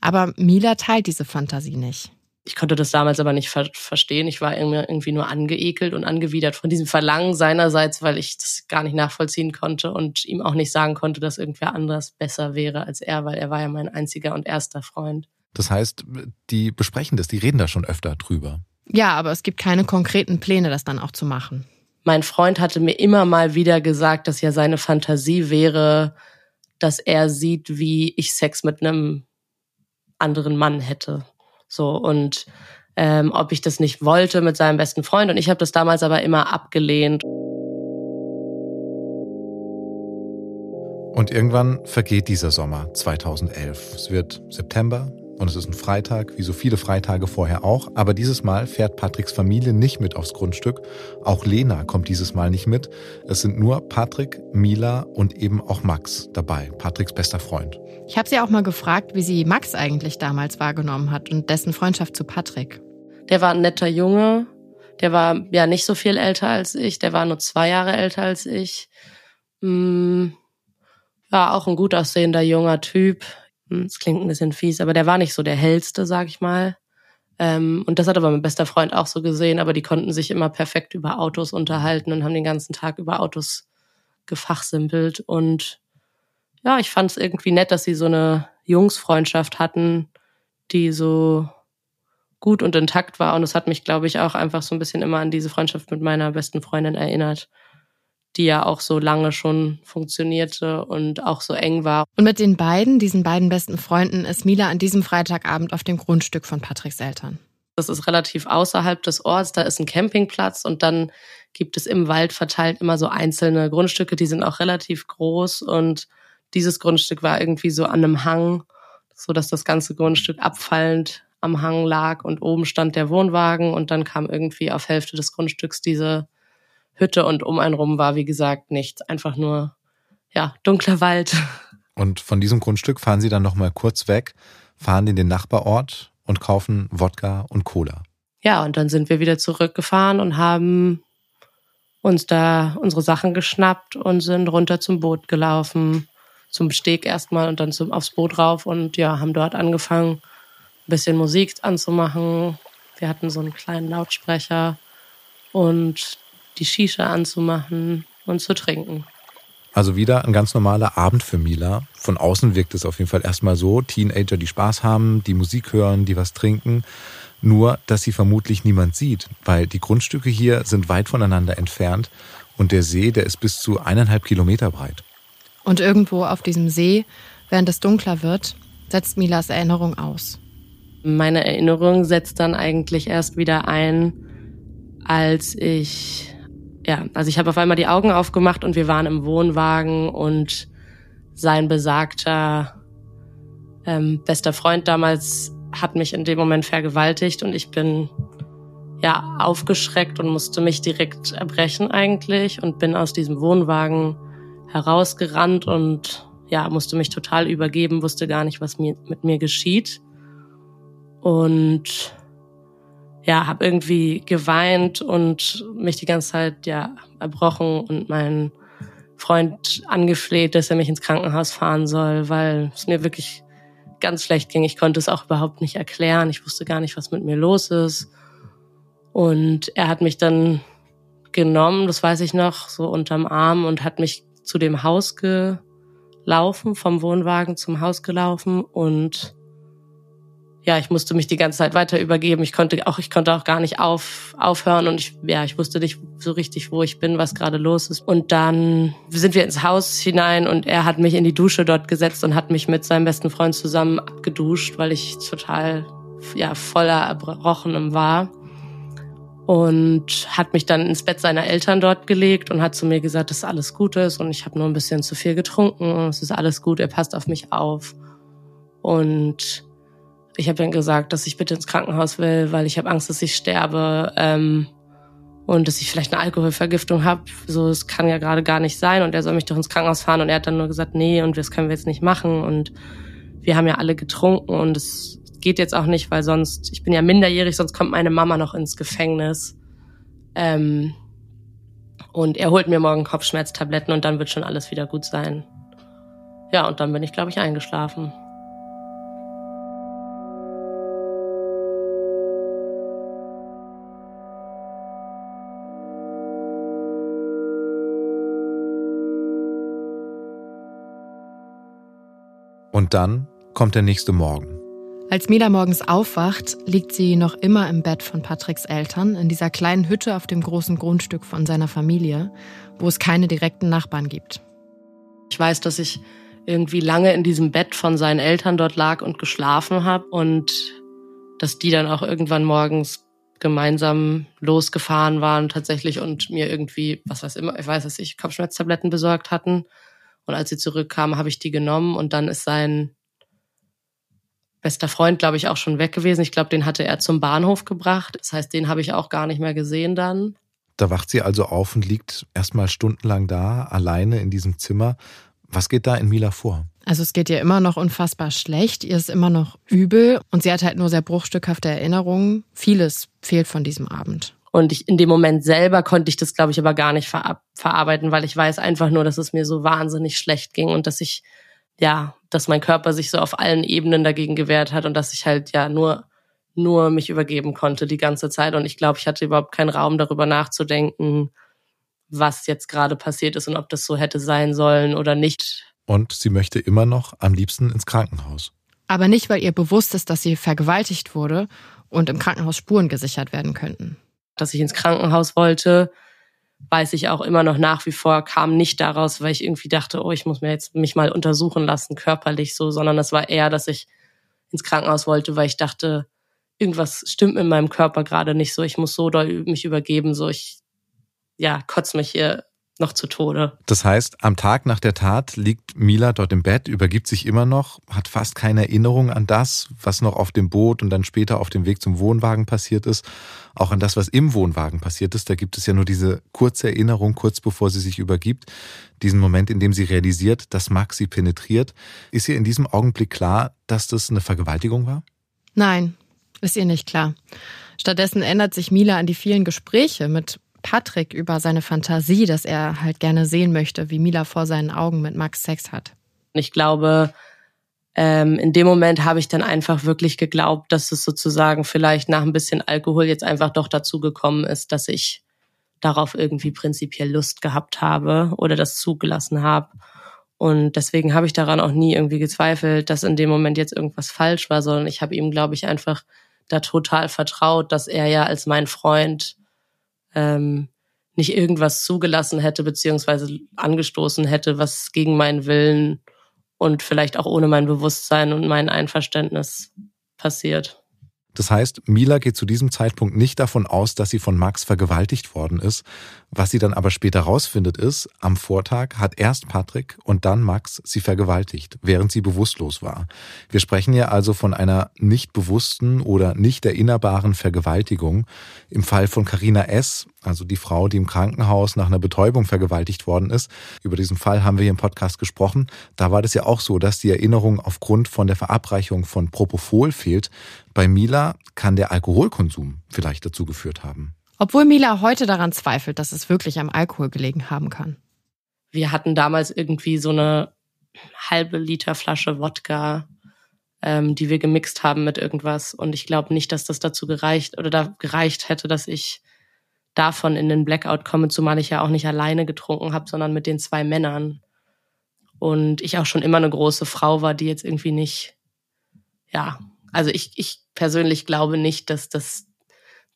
Aber Mila teilt diese Fantasie nicht. Ich konnte das damals aber nicht ver verstehen. Ich war irgendwie nur angeekelt und angewidert von diesem Verlangen seinerseits, weil ich das gar nicht nachvollziehen konnte und ihm auch nicht sagen konnte, dass irgendwer anderes besser wäre als er, weil er war ja mein einziger und erster Freund. Das heißt, die besprechen das, die reden da schon öfter drüber. Ja, aber es gibt keine konkreten Pläne, das dann auch zu machen. Mein Freund hatte mir immer mal wieder gesagt, dass ja seine Fantasie wäre, dass er sieht, wie ich Sex mit einem anderen Mann hätte. So und ähm, ob ich das nicht wollte mit seinem besten Freund. Und ich habe das damals aber immer abgelehnt. Und irgendwann vergeht dieser Sommer 2011. Es wird September, und es ist ein Freitag, wie so viele Freitage vorher auch. Aber dieses Mal fährt Patricks Familie nicht mit aufs Grundstück. Auch Lena kommt dieses Mal nicht mit. Es sind nur Patrick, Mila und eben auch Max dabei, Patricks bester Freund. Ich habe sie auch mal gefragt, wie sie Max eigentlich damals wahrgenommen hat und dessen Freundschaft zu Patrick. Der war ein netter Junge. Der war ja nicht so viel älter als ich. Der war nur zwei Jahre älter als ich. Hm, war auch ein gut aussehender junger Typ. Hm, es klingt ein bisschen fies, aber der war nicht so der hellste, sag ich mal. Ähm, und das hat aber mein bester Freund auch so gesehen, aber die konnten sich immer perfekt über Autos unterhalten und haben den ganzen Tag über Autos gefachsimpelt. Und ja, ich fand es irgendwie nett, dass sie so eine Jungsfreundschaft hatten, die so gut und intakt war. Und es hat mich, glaube ich, auch einfach so ein bisschen immer an diese Freundschaft mit meiner besten Freundin erinnert die ja auch so lange schon funktionierte und auch so eng war. Und mit den beiden, diesen beiden besten Freunden, ist Mila an diesem Freitagabend auf dem Grundstück von Patricks Eltern. Das ist relativ außerhalb des Orts, da ist ein Campingplatz und dann gibt es im Wald verteilt immer so einzelne Grundstücke, die sind auch relativ groß und dieses Grundstück war irgendwie so an einem Hang, so dass das ganze Grundstück abfallend am Hang lag und oben stand der Wohnwagen und dann kam irgendwie auf Hälfte des Grundstücks diese Hütte und um einen rum war, wie gesagt, nichts. Einfach nur, ja, dunkler Wald. Und von diesem Grundstück fahren sie dann nochmal kurz weg, fahren in den Nachbarort und kaufen Wodka und Cola. Ja, und dann sind wir wieder zurückgefahren und haben uns da unsere Sachen geschnappt und sind runter zum Boot gelaufen. Zum Steg erstmal und dann zum, aufs Boot rauf und ja, haben dort angefangen, ein bisschen Musik anzumachen. Wir hatten so einen kleinen Lautsprecher und die Shisha anzumachen und zu trinken. Also wieder ein ganz normaler Abend für Mila. Von außen wirkt es auf jeden Fall erstmal so. Teenager, die Spaß haben, die Musik hören, die was trinken. Nur, dass sie vermutlich niemand sieht, weil die Grundstücke hier sind weit voneinander entfernt und der See, der ist bis zu eineinhalb Kilometer breit. Und irgendwo auf diesem See, während es dunkler wird, setzt Milas Erinnerung aus. Meine Erinnerung setzt dann eigentlich erst wieder ein, als ich, ja, also ich habe auf einmal die Augen aufgemacht und wir waren im Wohnwagen und sein besagter ähm, bester Freund damals hat mich in dem Moment vergewaltigt und ich bin ja aufgeschreckt und musste mich direkt erbrechen eigentlich und bin aus diesem Wohnwagen herausgerannt und ja, musste mich total übergeben, wusste gar nicht, was mir, mit mir geschieht. Und ja, habe irgendwie geweint und mich die ganze Zeit ja erbrochen und meinen Freund angefleht, dass er mich ins Krankenhaus fahren soll, weil es mir wirklich ganz schlecht ging. Ich konnte es auch überhaupt nicht erklären. Ich wusste gar nicht, was mit mir los ist. Und er hat mich dann genommen, das weiß ich noch, so unterm Arm und hat mich zu dem Haus gelaufen, vom Wohnwagen zum Haus gelaufen und ja, ich musste mich die ganze Zeit weiter übergeben. Ich konnte auch, ich konnte auch gar nicht auf, aufhören und ich, ja, ich wusste nicht so richtig, wo ich bin, was gerade los ist. Und dann sind wir ins Haus hinein und er hat mich in die Dusche dort gesetzt und hat mich mit seinem besten Freund zusammen abgeduscht, weil ich total, ja, voller Erbrochenem war. Und hat mich dann ins Bett seiner Eltern dort gelegt und hat zu mir gesagt, dass alles gut ist und ich habe nur ein bisschen zu viel getrunken und es ist alles gut, er passt auf mich auf. Und ich habe ihm gesagt, dass ich bitte ins Krankenhaus will, weil ich habe Angst, dass ich sterbe ähm, und dass ich vielleicht eine Alkoholvergiftung habe. So, es kann ja gerade gar nicht sein und er soll mich doch ins Krankenhaus fahren und er hat dann nur gesagt, nee und das können wir jetzt nicht machen und wir haben ja alle getrunken und es geht jetzt auch nicht, weil sonst, ich bin ja minderjährig, sonst kommt meine Mama noch ins Gefängnis. Ähm, und er holt mir morgen Kopfschmerztabletten und dann wird schon alles wieder gut sein. Ja, und dann bin ich, glaube ich, eingeschlafen. Und dann kommt der nächste Morgen. Als Mila morgens aufwacht, liegt sie noch immer im Bett von Patricks Eltern, in dieser kleinen Hütte auf dem großen Grundstück von seiner Familie, wo es keine direkten Nachbarn gibt. Ich weiß, dass ich irgendwie lange in diesem Bett von seinen Eltern dort lag und geschlafen habe und dass die dann auch irgendwann morgens gemeinsam losgefahren waren tatsächlich und mir irgendwie, was weiß immer, ich weiß es nicht, Kopfschmerztabletten besorgt hatten und als sie zurückkam, habe ich die genommen und dann ist sein bester Freund, glaube ich, auch schon weg gewesen. Ich glaube, den hatte er zum Bahnhof gebracht. Das heißt, den habe ich auch gar nicht mehr gesehen dann. Da wacht sie also auf und liegt erstmal stundenlang da, alleine in diesem Zimmer. Was geht da in Mila vor? Also es geht ihr immer noch unfassbar schlecht, ihr ist immer noch übel und sie hat halt nur sehr bruchstückhafte Erinnerungen. Vieles fehlt von diesem Abend. Und ich, in dem Moment selber konnte ich das, glaube ich, aber gar nicht ver verarbeiten, weil ich weiß einfach nur, dass es mir so wahnsinnig schlecht ging und dass ich, ja, dass mein Körper sich so auf allen Ebenen dagegen gewehrt hat und dass ich halt ja nur, nur mich übergeben konnte die ganze Zeit. Und ich glaube, ich hatte überhaupt keinen Raum darüber nachzudenken, was jetzt gerade passiert ist und ob das so hätte sein sollen oder nicht. Und sie möchte immer noch am liebsten ins Krankenhaus. Aber nicht, weil ihr bewusst ist, dass sie vergewaltigt wurde und im Krankenhaus Spuren gesichert werden könnten dass ich ins Krankenhaus wollte, weiß ich auch immer noch nach wie vor, kam nicht daraus, weil ich irgendwie dachte, oh, ich muss mir jetzt mich mal untersuchen lassen, körperlich so, sondern das war eher, dass ich ins Krankenhaus wollte, weil ich dachte, irgendwas stimmt in meinem Körper gerade nicht so, ich muss so doll mich übergeben, so ich, ja, kotze mich hier noch zu Tode. Das heißt, am Tag nach der Tat liegt Mila dort im Bett, übergibt sich immer noch, hat fast keine Erinnerung an das, was noch auf dem Boot und dann später auf dem Weg zum Wohnwagen passiert ist, auch an das, was im Wohnwagen passiert ist. Da gibt es ja nur diese kurze Erinnerung, kurz bevor sie sich übergibt, diesen Moment, in dem sie realisiert, dass Max sie penetriert. Ist ihr in diesem Augenblick klar, dass das eine Vergewaltigung war? Nein, ist ihr nicht klar. Stattdessen ändert sich Mila an die vielen Gespräche mit Patrick über seine Fantasie, dass er halt gerne sehen möchte, wie Mila vor seinen Augen mit Max Sex hat. Ich glaube, ähm, in dem Moment habe ich dann einfach wirklich geglaubt, dass es sozusagen vielleicht nach ein bisschen Alkohol jetzt einfach doch dazu gekommen ist, dass ich darauf irgendwie prinzipiell Lust gehabt habe oder das zugelassen habe. Und deswegen habe ich daran auch nie irgendwie gezweifelt, dass in dem Moment jetzt irgendwas falsch war, sondern ich habe ihm, glaube ich, einfach da total vertraut, dass er ja als mein Freund ähm, nicht irgendwas zugelassen hätte, beziehungsweise angestoßen hätte, was gegen meinen Willen und vielleicht auch ohne mein Bewusstsein und mein Einverständnis passiert. Das heißt, Mila geht zu diesem Zeitpunkt nicht davon aus, dass sie von Max vergewaltigt worden ist. Was sie dann aber später rausfindet ist, am Vortag hat erst Patrick und dann Max sie vergewaltigt, während sie bewusstlos war. Wir sprechen ja also von einer nicht bewussten oder nicht erinnerbaren Vergewaltigung. Im Fall von Carina S., also die Frau, die im Krankenhaus nach einer Betäubung vergewaltigt worden ist, über diesen Fall haben wir hier im Podcast gesprochen. Da war das ja auch so, dass die Erinnerung aufgrund von der Verabreichung von Propofol fehlt. Bei Mila kann der Alkoholkonsum vielleicht dazu geführt haben. Obwohl Mila heute daran zweifelt, dass es wirklich am Alkohol gelegen haben kann. Wir hatten damals irgendwie so eine halbe Liter Flasche Wodka, ähm, die wir gemixt haben mit irgendwas. Und ich glaube nicht, dass das dazu gereicht oder da gereicht hätte, dass ich davon in den Blackout komme, zumal ich ja auch nicht alleine getrunken habe, sondern mit den zwei Männern. Und ich auch schon immer eine große Frau war, die jetzt irgendwie nicht, ja, also ich, ich persönlich glaube nicht, dass das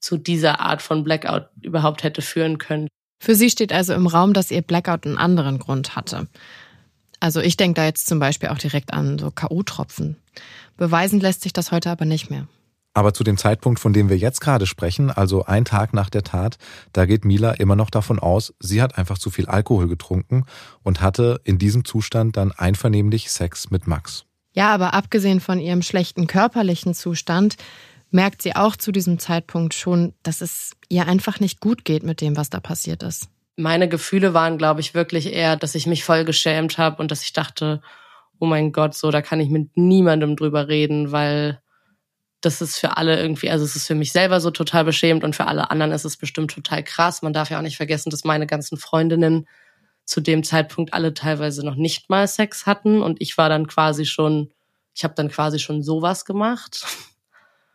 zu dieser Art von Blackout überhaupt hätte führen können. Für sie steht also im Raum, dass ihr Blackout einen anderen Grund hatte. Also ich denke da jetzt zum Beispiel auch direkt an so K.O.-Tropfen. Beweisen lässt sich das heute aber nicht mehr. Aber zu dem Zeitpunkt, von dem wir jetzt gerade sprechen, also ein Tag nach der Tat, da geht Mila immer noch davon aus, sie hat einfach zu viel Alkohol getrunken und hatte in diesem Zustand dann einvernehmlich Sex mit Max. Ja, aber abgesehen von ihrem schlechten körperlichen Zustand, merkt sie auch zu diesem Zeitpunkt schon, dass es ihr einfach nicht gut geht mit dem, was da passiert ist. Meine Gefühle waren, glaube ich, wirklich eher, dass ich mich voll geschämt habe und dass ich dachte, oh mein Gott, so, da kann ich mit niemandem drüber reden, weil das ist für alle irgendwie, also es ist für mich selber so total beschämt und für alle anderen ist es bestimmt total krass. Man darf ja auch nicht vergessen, dass meine ganzen Freundinnen zu dem Zeitpunkt alle teilweise noch nicht mal Sex hatten und ich war dann quasi schon, ich habe dann quasi schon sowas gemacht.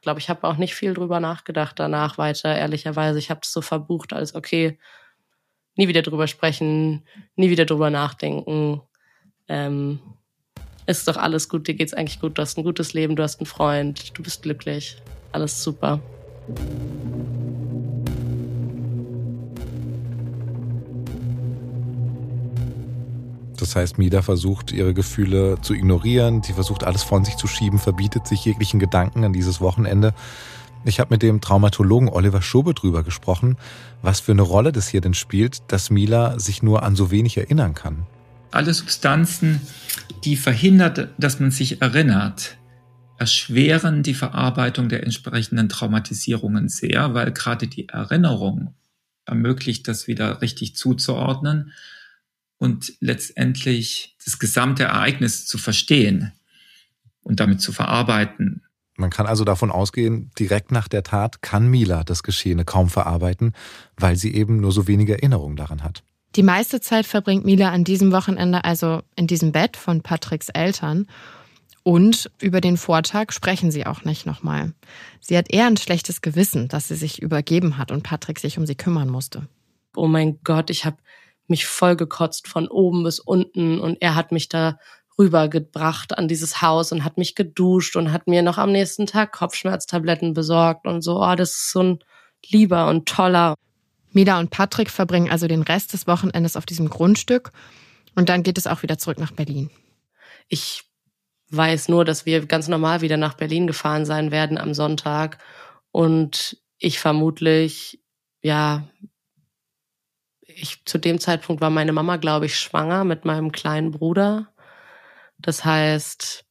Ich glaube, ich habe auch nicht viel drüber nachgedacht danach weiter, ehrlicherweise. Ich habe es so verbucht als okay, nie wieder drüber sprechen, nie wieder drüber nachdenken. Ähm, ist doch alles gut, dir geht's eigentlich gut, du hast ein gutes Leben, du hast einen Freund, du bist glücklich, alles super. Das heißt, Mida versucht, ihre Gefühle zu ignorieren, sie versucht, alles von sich zu schieben, verbietet sich jeglichen Gedanken an dieses Wochenende. Ich habe mit dem Traumatologen Oliver Schobe drüber gesprochen, was für eine Rolle das hier denn spielt, dass Mila sich nur an so wenig erinnern kann. Alle Substanzen, die verhindert, dass man sich erinnert, erschweren die Verarbeitung der entsprechenden Traumatisierungen sehr, weil gerade die Erinnerung ermöglicht, das wieder richtig zuzuordnen und letztendlich das gesamte Ereignis zu verstehen und damit zu verarbeiten. Man kann also davon ausgehen, direkt nach der Tat kann Mila das Geschehene kaum verarbeiten, weil sie eben nur so wenige Erinnerungen daran hat. Die meiste Zeit verbringt Mila an diesem Wochenende also in diesem Bett von Patricks Eltern. Und über den Vortag sprechen sie auch nicht nochmal. Sie hat eher ein schlechtes Gewissen, dass sie sich übergeben hat und Patrick sich um sie kümmern musste. Oh mein Gott, ich habe mich vollgekotzt von oben bis unten und er hat mich da rübergebracht an dieses Haus und hat mich geduscht und hat mir noch am nächsten Tag Kopfschmerztabletten besorgt und so. Oh, das ist so ein lieber und toller. Mila und Patrick verbringen also den Rest des Wochenendes auf diesem Grundstück und dann geht es auch wieder zurück nach Berlin. Ich weiß nur, dass wir ganz normal wieder nach Berlin gefahren sein werden am Sonntag und ich vermutlich, ja, ich zu dem Zeitpunkt war meine Mama, glaube ich, schwanger mit meinem kleinen Bruder. Das heißt,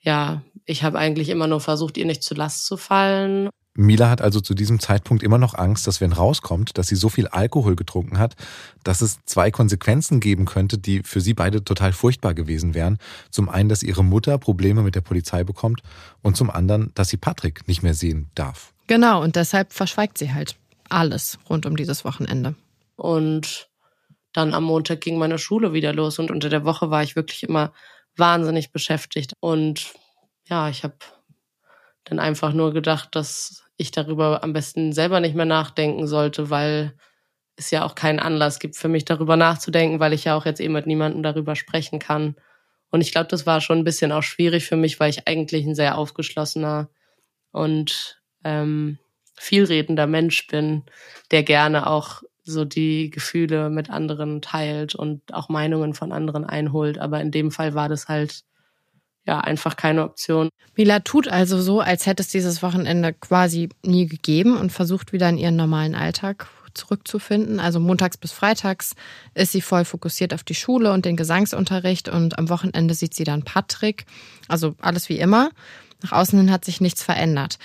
ja, ich habe eigentlich immer nur versucht, ihr nicht zu Last zu fallen. Mila hat also zu diesem Zeitpunkt immer noch Angst, dass wenn rauskommt, dass sie so viel Alkohol getrunken hat, dass es zwei Konsequenzen geben könnte, die für sie beide total furchtbar gewesen wären. Zum einen, dass ihre Mutter Probleme mit der Polizei bekommt und zum anderen, dass sie Patrick nicht mehr sehen darf. Genau, und deshalb verschweigt sie halt alles rund um dieses Wochenende. Und dann am Montag ging meine Schule wieder los und unter der Woche war ich wirklich immer wahnsinnig beschäftigt. Und ja, ich habe dann einfach nur gedacht, dass ich darüber am besten selber nicht mehr nachdenken sollte, weil es ja auch keinen Anlass gibt für mich darüber nachzudenken, weil ich ja auch jetzt eben mit niemandem darüber sprechen kann. Und ich glaube, das war schon ein bisschen auch schwierig für mich, weil ich eigentlich ein sehr aufgeschlossener und ähm, vielredender Mensch bin, der gerne auch so die Gefühle mit anderen teilt und auch Meinungen von anderen einholt. Aber in dem Fall war das halt ja einfach keine Option. Mila tut also so, als hätte es dieses Wochenende quasi nie gegeben und versucht wieder in ihren normalen Alltag zurückzufinden. Also montags bis freitags ist sie voll fokussiert auf die Schule und den Gesangsunterricht und am Wochenende sieht sie dann Patrick. Also alles wie immer. Nach außen hin hat sich nichts verändert.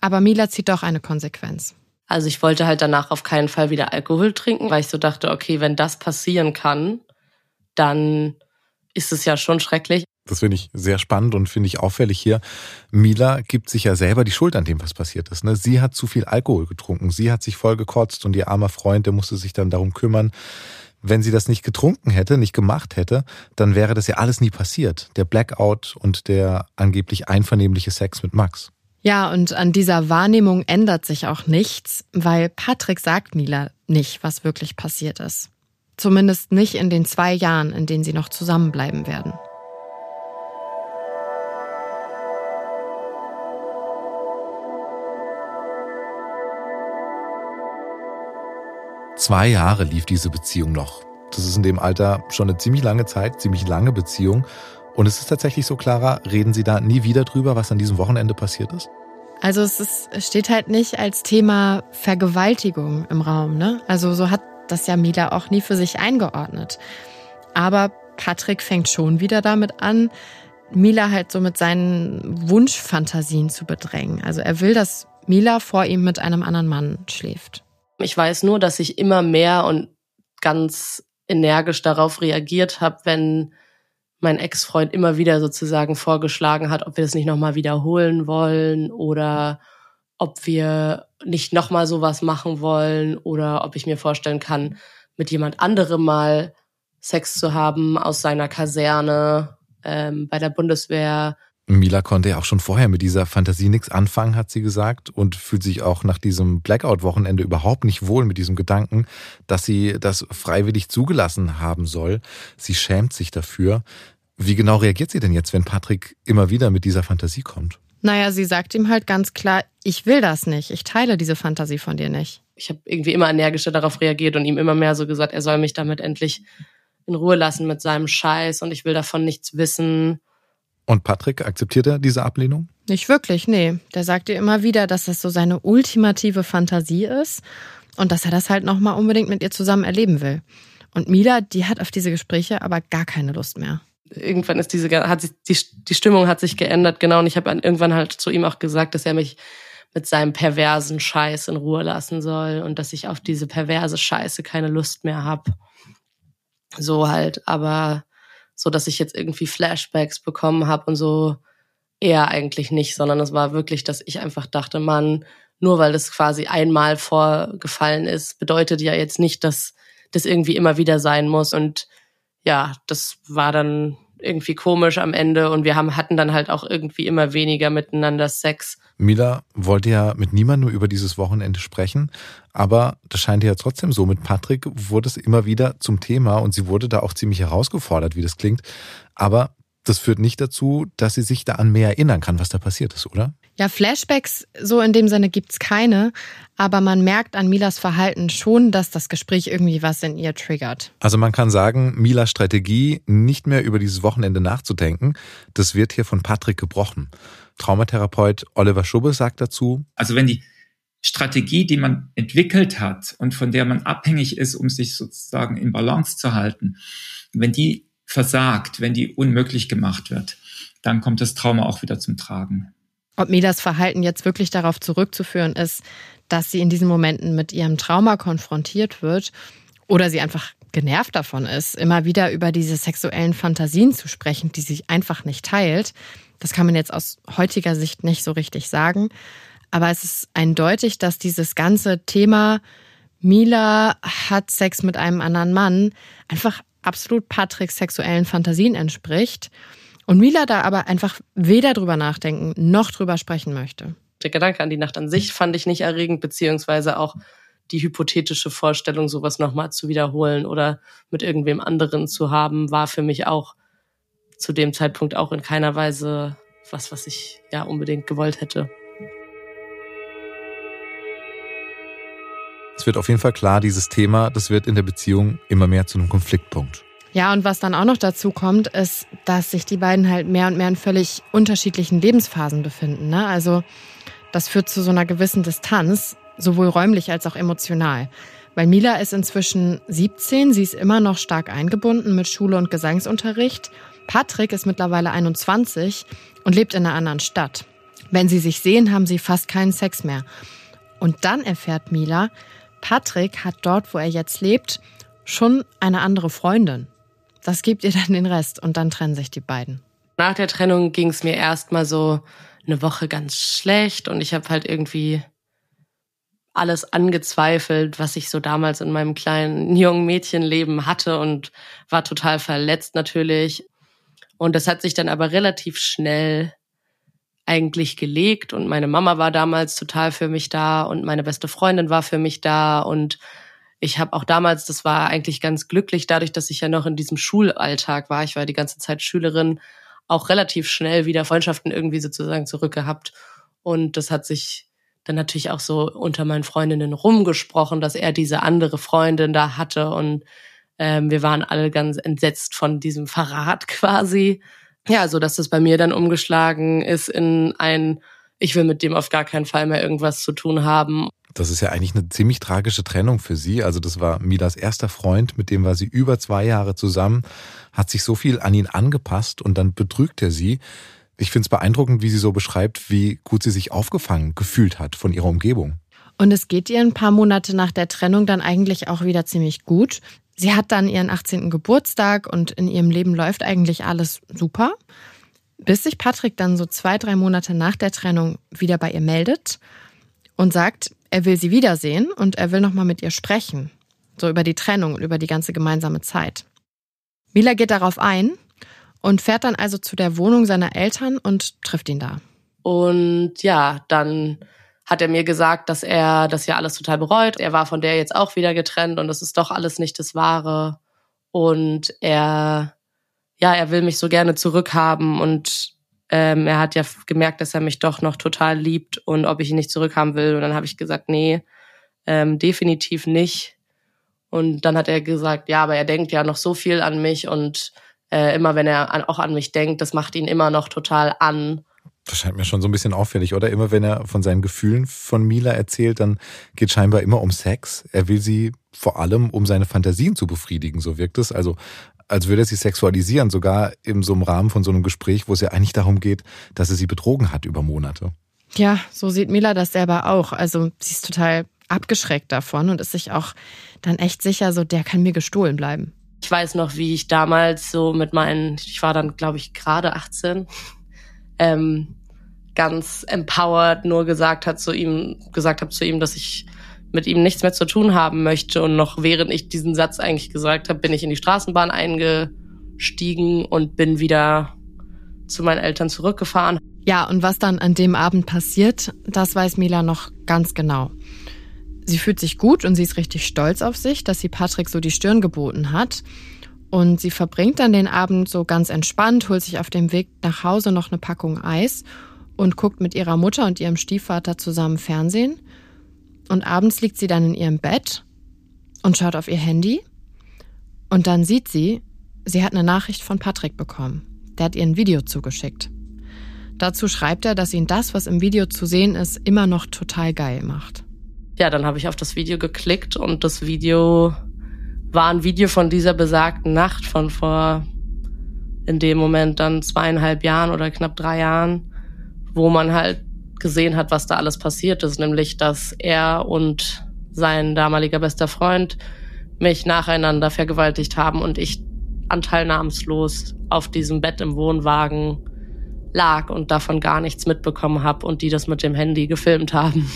Aber Mila zieht doch eine Konsequenz. Also ich wollte halt danach auf keinen Fall wieder Alkohol trinken, weil ich so dachte, okay, wenn das passieren kann, dann ist es ja schon schrecklich. Das finde ich sehr spannend und finde ich auffällig hier. Mila gibt sich ja selber die Schuld an dem, was passiert ist. Ne? Sie hat zu viel Alkohol getrunken. Sie hat sich voll gekotzt und ihr armer Freund, der musste sich dann darum kümmern. Wenn sie das nicht getrunken hätte, nicht gemacht hätte, dann wäre das ja alles nie passiert. Der Blackout und der angeblich einvernehmliche Sex mit Max. Ja, und an dieser Wahrnehmung ändert sich auch nichts, weil Patrick sagt Mila nicht, was wirklich passiert ist. Zumindest nicht in den zwei Jahren, in denen sie noch zusammenbleiben werden. Zwei Jahre lief diese Beziehung noch. Das ist in dem Alter schon eine ziemlich lange Zeit, ziemlich lange Beziehung. Und es ist tatsächlich so, Clara, reden Sie da nie wieder drüber, was an diesem Wochenende passiert ist? Also es, ist, es steht halt nicht als Thema Vergewaltigung im Raum. Ne? Also so hat das ja Mila auch nie für sich eingeordnet. Aber Patrick fängt schon wieder damit an, Mila halt so mit seinen Wunschfantasien zu bedrängen. Also er will, dass Mila vor ihm mit einem anderen Mann schläft. Ich weiß nur, dass ich immer mehr und ganz energisch darauf reagiert habe, wenn mein Ex-Freund immer wieder sozusagen vorgeschlagen hat, ob wir das nicht nochmal wiederholen wollen oder ob wir nicht nochmal sowas machen wollen oder ob ich mir vorstellen kann, mit jemand anderem mal Sex zu haben aus seiner Kaserne ähm, bei der Bundeswehr Mila konnte ja auch schon vorher mit dieser Fantasie nichts anfangen, hat sie gesagt, und fühlt sich auch nach diesem Blackout-Wochenende überhaupt nicht wohl mit diesem Gedanken, dass sie das freiwillig zugelassen haben soll. Sie schämt sich dafür. Wie genau reagiert sie denn jetzt, wenn Patrick immer wieder mit dieser Fantasie kommt? Naja, sie sagt ihm halt ganz klar, ich will das nicht, ich teile diese Fantasie von dir nicht. Ich habe irgendwie immer energischer darauf reagiert und ihm immer mehr so gesagt, er soll mich damit endlich in Ruhe lassen mit seinem Scheiß und ich will davon nichts wissen. Und Patrick, akzeptiert er diese Ablehnung? Nicht wirklich, nee. Der sagt ihr immer wieder, dass das so seine ultimative Fantasie ist und dass er das halt nochmal unbedingt mit ihr zusammen erleben will. Und Mila, die hat auf diese Gespräche aber gar keine Lust mehr. Irgendwann ist diese, hat sich, die, die Stimmung hat sich geändert, genau. Und ich habe irgendwann halt zu ihm auch gesagt, dass er mich mit seinem perversen Scheiß in Ruhe lassen soll und dass ich auf diese perverse Scheiße keine Lust mehr hab. So halt, aber so dass ich jetzt irgendwie Flashbacks bekommen habe und so eher eigentlich nicht, sondern es war wirklich, dass ich einfach dachte, Mann, nur weil das quasi einmal vorgefallen ist, bedeutet ja jetzt nicht, dass das irgendwie immer wieder sein muss. Und ja, das war dann irgendwie komisch am Ende und wir haben, hatten dann halt auch irgendwie immer weniger miteinander Sex. Mila wollte ja mit niemandem über dieses Wochenende sprechen, aber das scheint ja trotzdem so. Mit Patrick wurde es immer wieder zum Thema und sie wurde da auch ziemlich herausgefordert, wie das klingt. Aber das führt nicht dazu, dass sie sich da an mehr erinnern kann, was da passiert ist, oder? Ja, Flashbacks so in dem Sinne gibt's keine, aber man merkt an Milas Verhalten schon, dass das Gespräch irgendwie was in ihr triggert. Also man kann sagen, Milas Strategie, nicht mehr über dieses Wochenende nachzudenken, das wird hier von Patrick gebrochen. Traumatherapeut Oliver Schubbe sagt dazu. Also wenn die Strategie, die man entwickelt hat und von der man abhängig ist, um sich sozusagen in Balance zu halten, wenn die versagt, wenn die unmöglich gemacht wird, dann kommt das Trauma auch wieder zum Tragen. Ob Milas Verhalten jetzt wirklich darauf zurückzuführen ist, dass sie in diesen Momenten mit ihrem Trauma konfrontiert wird oder sie einfach genervt davon ist, immer wieder über diese sexuellen Fantasien zu sprechen, die sie einfach nicht teilt, das kann man jetzt aus heutiger Sicht nicht so richtig sagen. Aber es ist eindeutig, dass dieses ganze Thema Mila hat Sex mit einem anderen Mann einfach absolut Patricks sexuellen Fantasien entspricht. Und Mila da aber einfach weder drüber nachdenken noch drüber sprechen möchte. Der Gedanke an die Nacht an sich fand ich nicht erregend, beziehungsweise auch die hypothetische Vorstellung, sowas nochmal zu wiederholen oder mit irgendwem anderen zu haben, war für mich auch zu dem Zeitpunkt auch in keiner Weise was, was ich ja unbedingt gewollt hätte. Es wird auf jeden Fall klar, dieses Thema, das wird in der Beziehung immer mehr zu einem Konfliktpunkt. Ja, und was dann auch noch dazu kommt, ist, dass sich die beiden halt mehr und mehr in völlig unterschiedlichen Lebensphasen befinden. Ne? Also das führt zu so einer gewissen Distanz, sowohl räumlich als auch emotional. Weil Mila ist inzwischen 17, sie ist immer noch stark eingebunden mit Schule und Gesangsunterricht. Patrick ist mittlerweile 21 und lebt in einer anderen Stadt. Wenn sie sich sehen, haben sie fast keinen Sex mehr. Und dann erfährt Mila, Patrick hat dort, wo er jetzt lebt, schon eine andere Freundin. Das gibt ihr dann den Rest und dann trennen sich die beiden. Nach der Trennung ging es mir erstmal so eine Woche ganz schlecht und ich habe halt irgendwie alles angezweifelt, was ich so damals in meinem kleinen jungen Mädchenleben hatte und war total verletzt natürlich. Und das hat sich dann aber relativ schnell eigentlich gelegt und meine Mama war damals total für mich da und meine beste Freundin war für mich da und ich habe auch damals, das war eigentlich ganz glücklich, dadurch, dass ich ja noch in diesem Schulalltag war, ich war die ganze Zeit Schülerin, auch relativ schnell wieder Freundschaften irgendwie sozusagen zurückgehabt. Und das hat sich dann natürlich auch so unter meinen Freundinnen rumgesprochen, dass er diese andere Freundin da hatte. Und ähm, wir waren alle ganz entsetzt von diesem Verrat quasi. Ja, so dass es bei mir dann umgeschlagen ist in ein, ich will mit dem auf gar keinen Fall mehr irgendwas zu tun haben. Das ist ja eigentlich eine ziemlich tragische Trennung für sie. Also das war Milas erster Freund, mit dem war sie über zwei Jahre zusammen, hat sich so viel an ihn angepasst und dann betrügt er sie. Ich finde es beeindruckend, wie sie so beschreibt, wie gut sie sich aufgefangen gefühlt hat von ihrer Umgebung. Und es geht ihr ein paar Monate nach der Trennung dann eigentlich auch wieder ziemlich gut. Sie hat dann ihren 18. Geburtstag und in ihrem Leben läuft eigentlich alles super, bis sich Patrick dann so zwei, drei Monate nach der Trennung wieder bei ihr meldet und sagt, er will sie wiedersehen und er will nochmal mit ihr sprechen. So über die Trennung und über die ganze gemeinsame Zeit. Mila geht darauf ein und fährt dann also zu der Wohnung seiner Eltern und trifft ihn da. Und ja, dann hat er mir gesagt, dass er das ja alles total bereut. Er war von der jetzt auch wieder getrennt und das ist doch alles nicht das Wahre. Und er, ja, er will mich so gerne zurückhaben und ähm, er hat ja gemerkt, dass er mich doch noch total liebt und ob ich ihn nicht zurückhaben will. Und dann habe ich gesagt, nee, ähm, definitiv nicht. Und dann hat er gesagt, ja, aber er denkt ja noch so viel an mich und äh, immer wenn er an, auch an mich denkt, das macht ihn immer noch total an. Das scheint mir schon so ein bisschen auffällig, oder? Immer wenn er von seinen Gefühlen von Mila erzählt, dann geht scheinbar immer um Sex. Er will sie vor allem, um seine Fantasien zu befriedigen, so wirkt es. Also, als würde er sie sexualisieren, sogar in so einem Rahmen von so einem Gespräch, wo es ja eigentlich darum geht, dass er sie betrogen hat über Monate. Ja, so sieht Mila das selber auch. Also, sie ist total abgeschreckt davon und ist sich auch dann echt sicher, so der kann mir gestohlen bleiben. Ich weiß noch, wie ich damals so mit meinen, ich war dann, glaube ich, gerade 18, ähm, ganz empowered nur gesagt hat zu ihm, gesagt habe zu ihm, dass ich mit ihm nichts mehr zu tun haben möchte. Und noch während ich diesen Satz eigentlich gesagt habe, bin ich in die Straßenbahn eingestiegen und bin wieder zu meinen Eltern zurückgefahren. Ja, und was dann an dem Abend passiert, das weiß Mila noch ganz genau. Sie fühlt sich gut und sie ist richtig stolz auf sich, dass sie Patrick so die Stirn geboten hat. Und sie verbringt dann den Abend so ganz entspannt, holt sich auf dem Weg nach Hause noch eine Packung Eis und guckt mit ihrer Mutter und ihrem Stiefvater zusammen Fernsehen. Und abends liegt sie dann in ihrem Bett und schaut auf ihr Handy. Und dann sieht sie, sie hat eine Nachricht von Patrick bekommen. Der hat ihr ein Video zugeschickt. Dazu schreibt er, dass ihn das, was im Video zu sehen ist, immer noch total geil macht. Ja, dann habe ich auf das Video geklickt und das Video war ein Video von dieser besagten Nacht von vor in dem Moment dann zweieinhalb Jahren oder knapp drei Jahren wo man halt gesehen hat, was da alles passiert ist, nämlich dass er und sein damaliger bester Freund mich nacheinander vergewaltigt haben und ich anteilnahmslos auf diesem Bett im Wohnwagen lag und davon gar nichts mitbekommen habe und die das mit dem Handy gefilmt haben.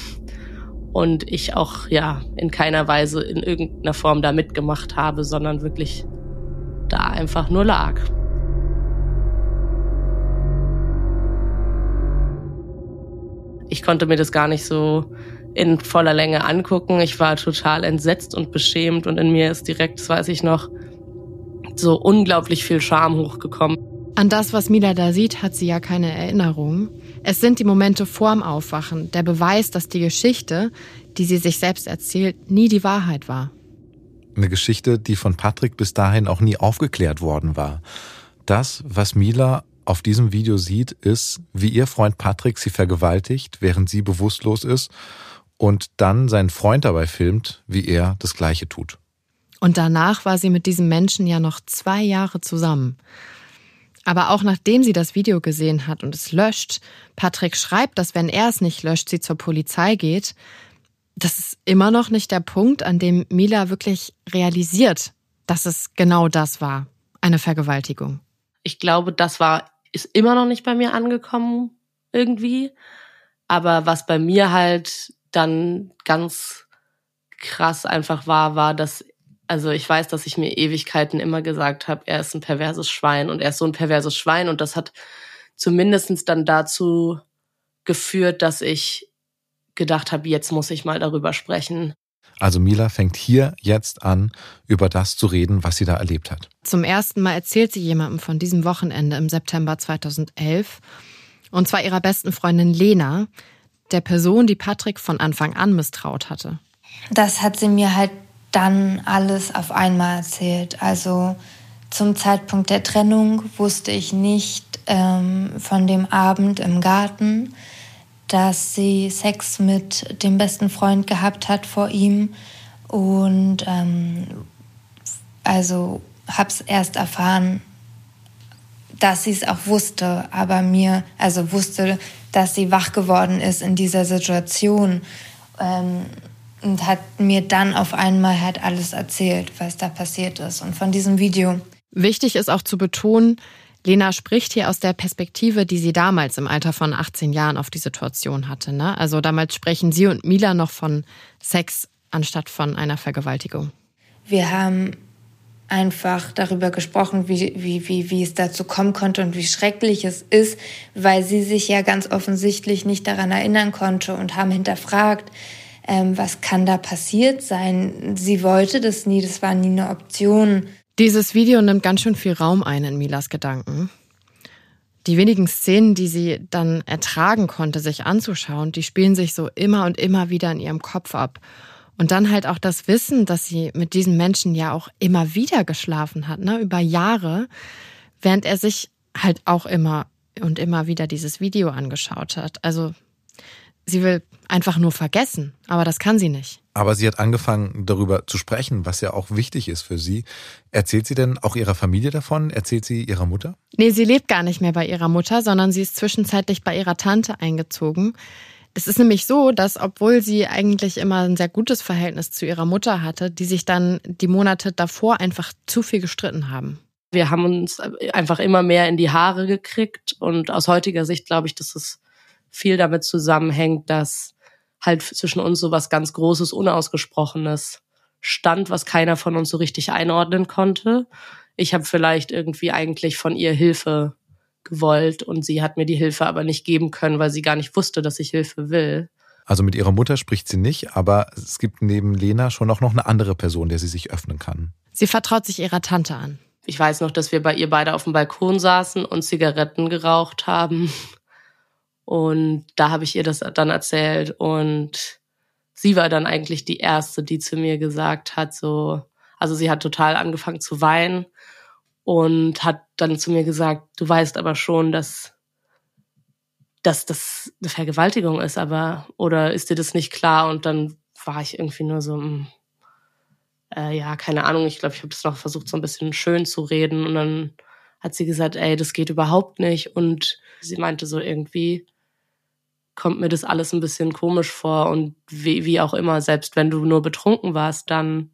Und ich auch ja in keiner Weise in irgendeiner Form da mitgemacht habe, sondern wirklich da einfach nur lag. Ich konnte mir das gar nicht so in voller Länge angucken. Ich war total entsetzt und beschämt und in mir ist direkt, das weiß ich noch, so unglaublich viel Scham hochgekommen. An das, was Mila da sieht, hat sie ja keine Erinnerung. Es sind die Momente vorm Aufwachen, der Beweis, dass die Geschichte, die sie sich selbst erzählt, nie die Wahrheit war. Eine Geschichte, die von Patrick bis dahin auch nie aufgeklärt worden war. Das, was Mila auf diesem Video sieht, ist, wie ihr Freund Patrick sie vergewaltigt, während sie bewusstlos ist und dann seinen Freund dabei filmt, wie er das Gleiche tut. Und danach war sie mit diesem Menschen ja noch zwei Jahre zusammen. Aber auch nachdem sie das Video gesehen hat und es löscht, Patrick schreibt, dass wenn er es nicht löscht, sie zur Polizei geht, das ist immer noch nicht der Punkt, an dem Mila wirklich realisiert, dass es genau das war, eine Vergewaltigung. Ich glaube, das war, ist immer noch nicht bei mir angekommen irgendwie. Aber was bei mir halt dann ganz krass einfach war, war, dass also ich weiß, dass ich mir Ewigkeiten immer gesagt habe, er ist ein perverses Schwein und er ist so ein perverses Schwein und das hat zumindestens dann dazu geführt, dass ich gedacht habe, jetzt muss ich mal darüber sprechen. Also Mila fängt hier jetzt an, über das zu reden, was sie da erlebt hat. Zum ersten Mal erzählt sie jemandem von diesem Wochenende im September 2011, und zwar ihrer besten Freundin Lena, der Person, die Patrick von Anfang an misstraut hatte. Das hat sie mir halt dann alles auf einmal erzählt. Also zum Zeitpunkt der Trennung wusste ich nicht ähm, von dem Abend im Garten, dass sie Sex mit dem besten Freund gehabt hat vor ihm. Und ähm, also habe es erst erfahren, dass sie es auch wusste, aber mir, also wusste, dass sie wach geworden ist in dieser Situation. Ähm, und hat mir dann auf einmal halt alles erzählt, was da passiert ist und von diesem Video. Wichtig ist auch zu betonen, Lena spricht hier aus der Perspektive, die sie damals im Alter von 18 Jahren auf die Situation hatte. Ne? Also damals sprechen sie und Mila noch von Sex anstatt von einer Vergewaltigung. Wir haben einfach darüber gesprochen, wie, wie, wie, wie es dazu kommen konnte und wie schrecklich es ist, weil sie sich ja ganz offensichtlich nicht daran erinnern konnte und haben hinterfragt, ähm, was kann da passiert sein. Sie wollte das nie, das war nie eine Option. Dieses Video nimmt ganz schön viel Raum ein in Milas Gedanken. Die wenigen Szenen, die sie dann ertragen konnte, sich anzuschauen, die spielen sich so immer und immer wieder in ihrem Kopf ab. Und dann halt auch das Wissen, dass sie mit diesen Menschen ja auch immer wieder geschlafen hat, ne, über Jahre, während er sich halt auch immer und immer wieder dieses Video angeschaut hat. Also Sie will einfach nur vergessen, aber das kann sie nicht. Aber sie hat angefangen, darüber zu sprechen, was ja auch wichtig ist für sie. Erzählt sie denn auch ihrer Familie davon? Erzählt sie ihrer Mutter? Nee, sie lebt gar nicht mehr bei ihrer Mutter, sondern sie ist zwischenzeitlich bei ihrer Tante eingezogen. Es ist nämlich so, dass obwohl sie eigentlich immer ein sehr gutes Verhältnis zu ihrer Mutter hatte, die sich dann die Monate davor einfach zu viel gestritten haben. Wir haben uns einfach immer mehr in die Haare gekriegt und aus heutiger Sicht glaube ich, dass es viel damit zusammenhängt, dass halt zwischen uns so was ganz Großes, Unausgesprochenes stand, was keiner von uns so richtig einordnen konnte. Ich habe vielleicht irgendwie eigentlich von ihr Hilfe gewollt und sie hat mir die Hilfe aber nicht geben können, weil sie gar nicht wusste, dass ich Hilfe will. Also mit ihrer Mutter spricht sie nicht, aber es gibt neben Lena schon auch noch eine andere Person, der sie sich öffnen kann. Sie vertraut sich ihrer Tante an. Ich weiß noch, dass wir bei ihr beide auf dem Balkon saßen und Zigaretten geraucht haben und da habe ich ihr das dann erzählt und sie war dann eigentlich die erste, die zu mir gesagt hat, so, also sie hat total angefangen zu weinen und hat dann zu mir gesagt, du weißt aber schon, dass dass das eine Vergewaltigung ist, aber oder ist dir das nicht klar? Und dann war ich irgendwie nur so, hm, äh, ja, keine Ahnung. Ich glaube, ich habe das noch versucht, so ein bisschen schön zu reden. Und dann hat sie gesagt, ey, das geht überhaupt nicht. Und sie meinte so irgendwie, kommt mir das alles ein bisschen komisch vor und wie, wie auch immer, selbst wenn du nur betrunken warst, dann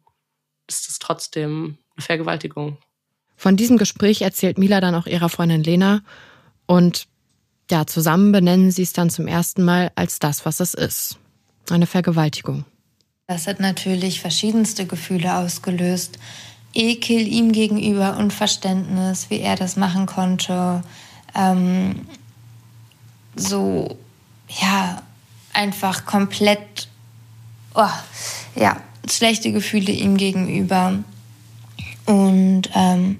ist es trotzdem eine Vergewaltigung. Von diesem Gespräch erzählt Mila dann auch ihrer Freundin Lena und ja, zusammen benennen sie es dann zum ersten Mal als das, was es ist. Eine Vergewaltigung. Das hat natürlich verschiedenste Gefühle ausgelöst. Ekel ihm gegenüber, Unverständnis, wie er das machen konnte. Ähm, so ja, einfach komplett, oh, ja, schlechte Gefühle ihm gegenüber. Und ähm,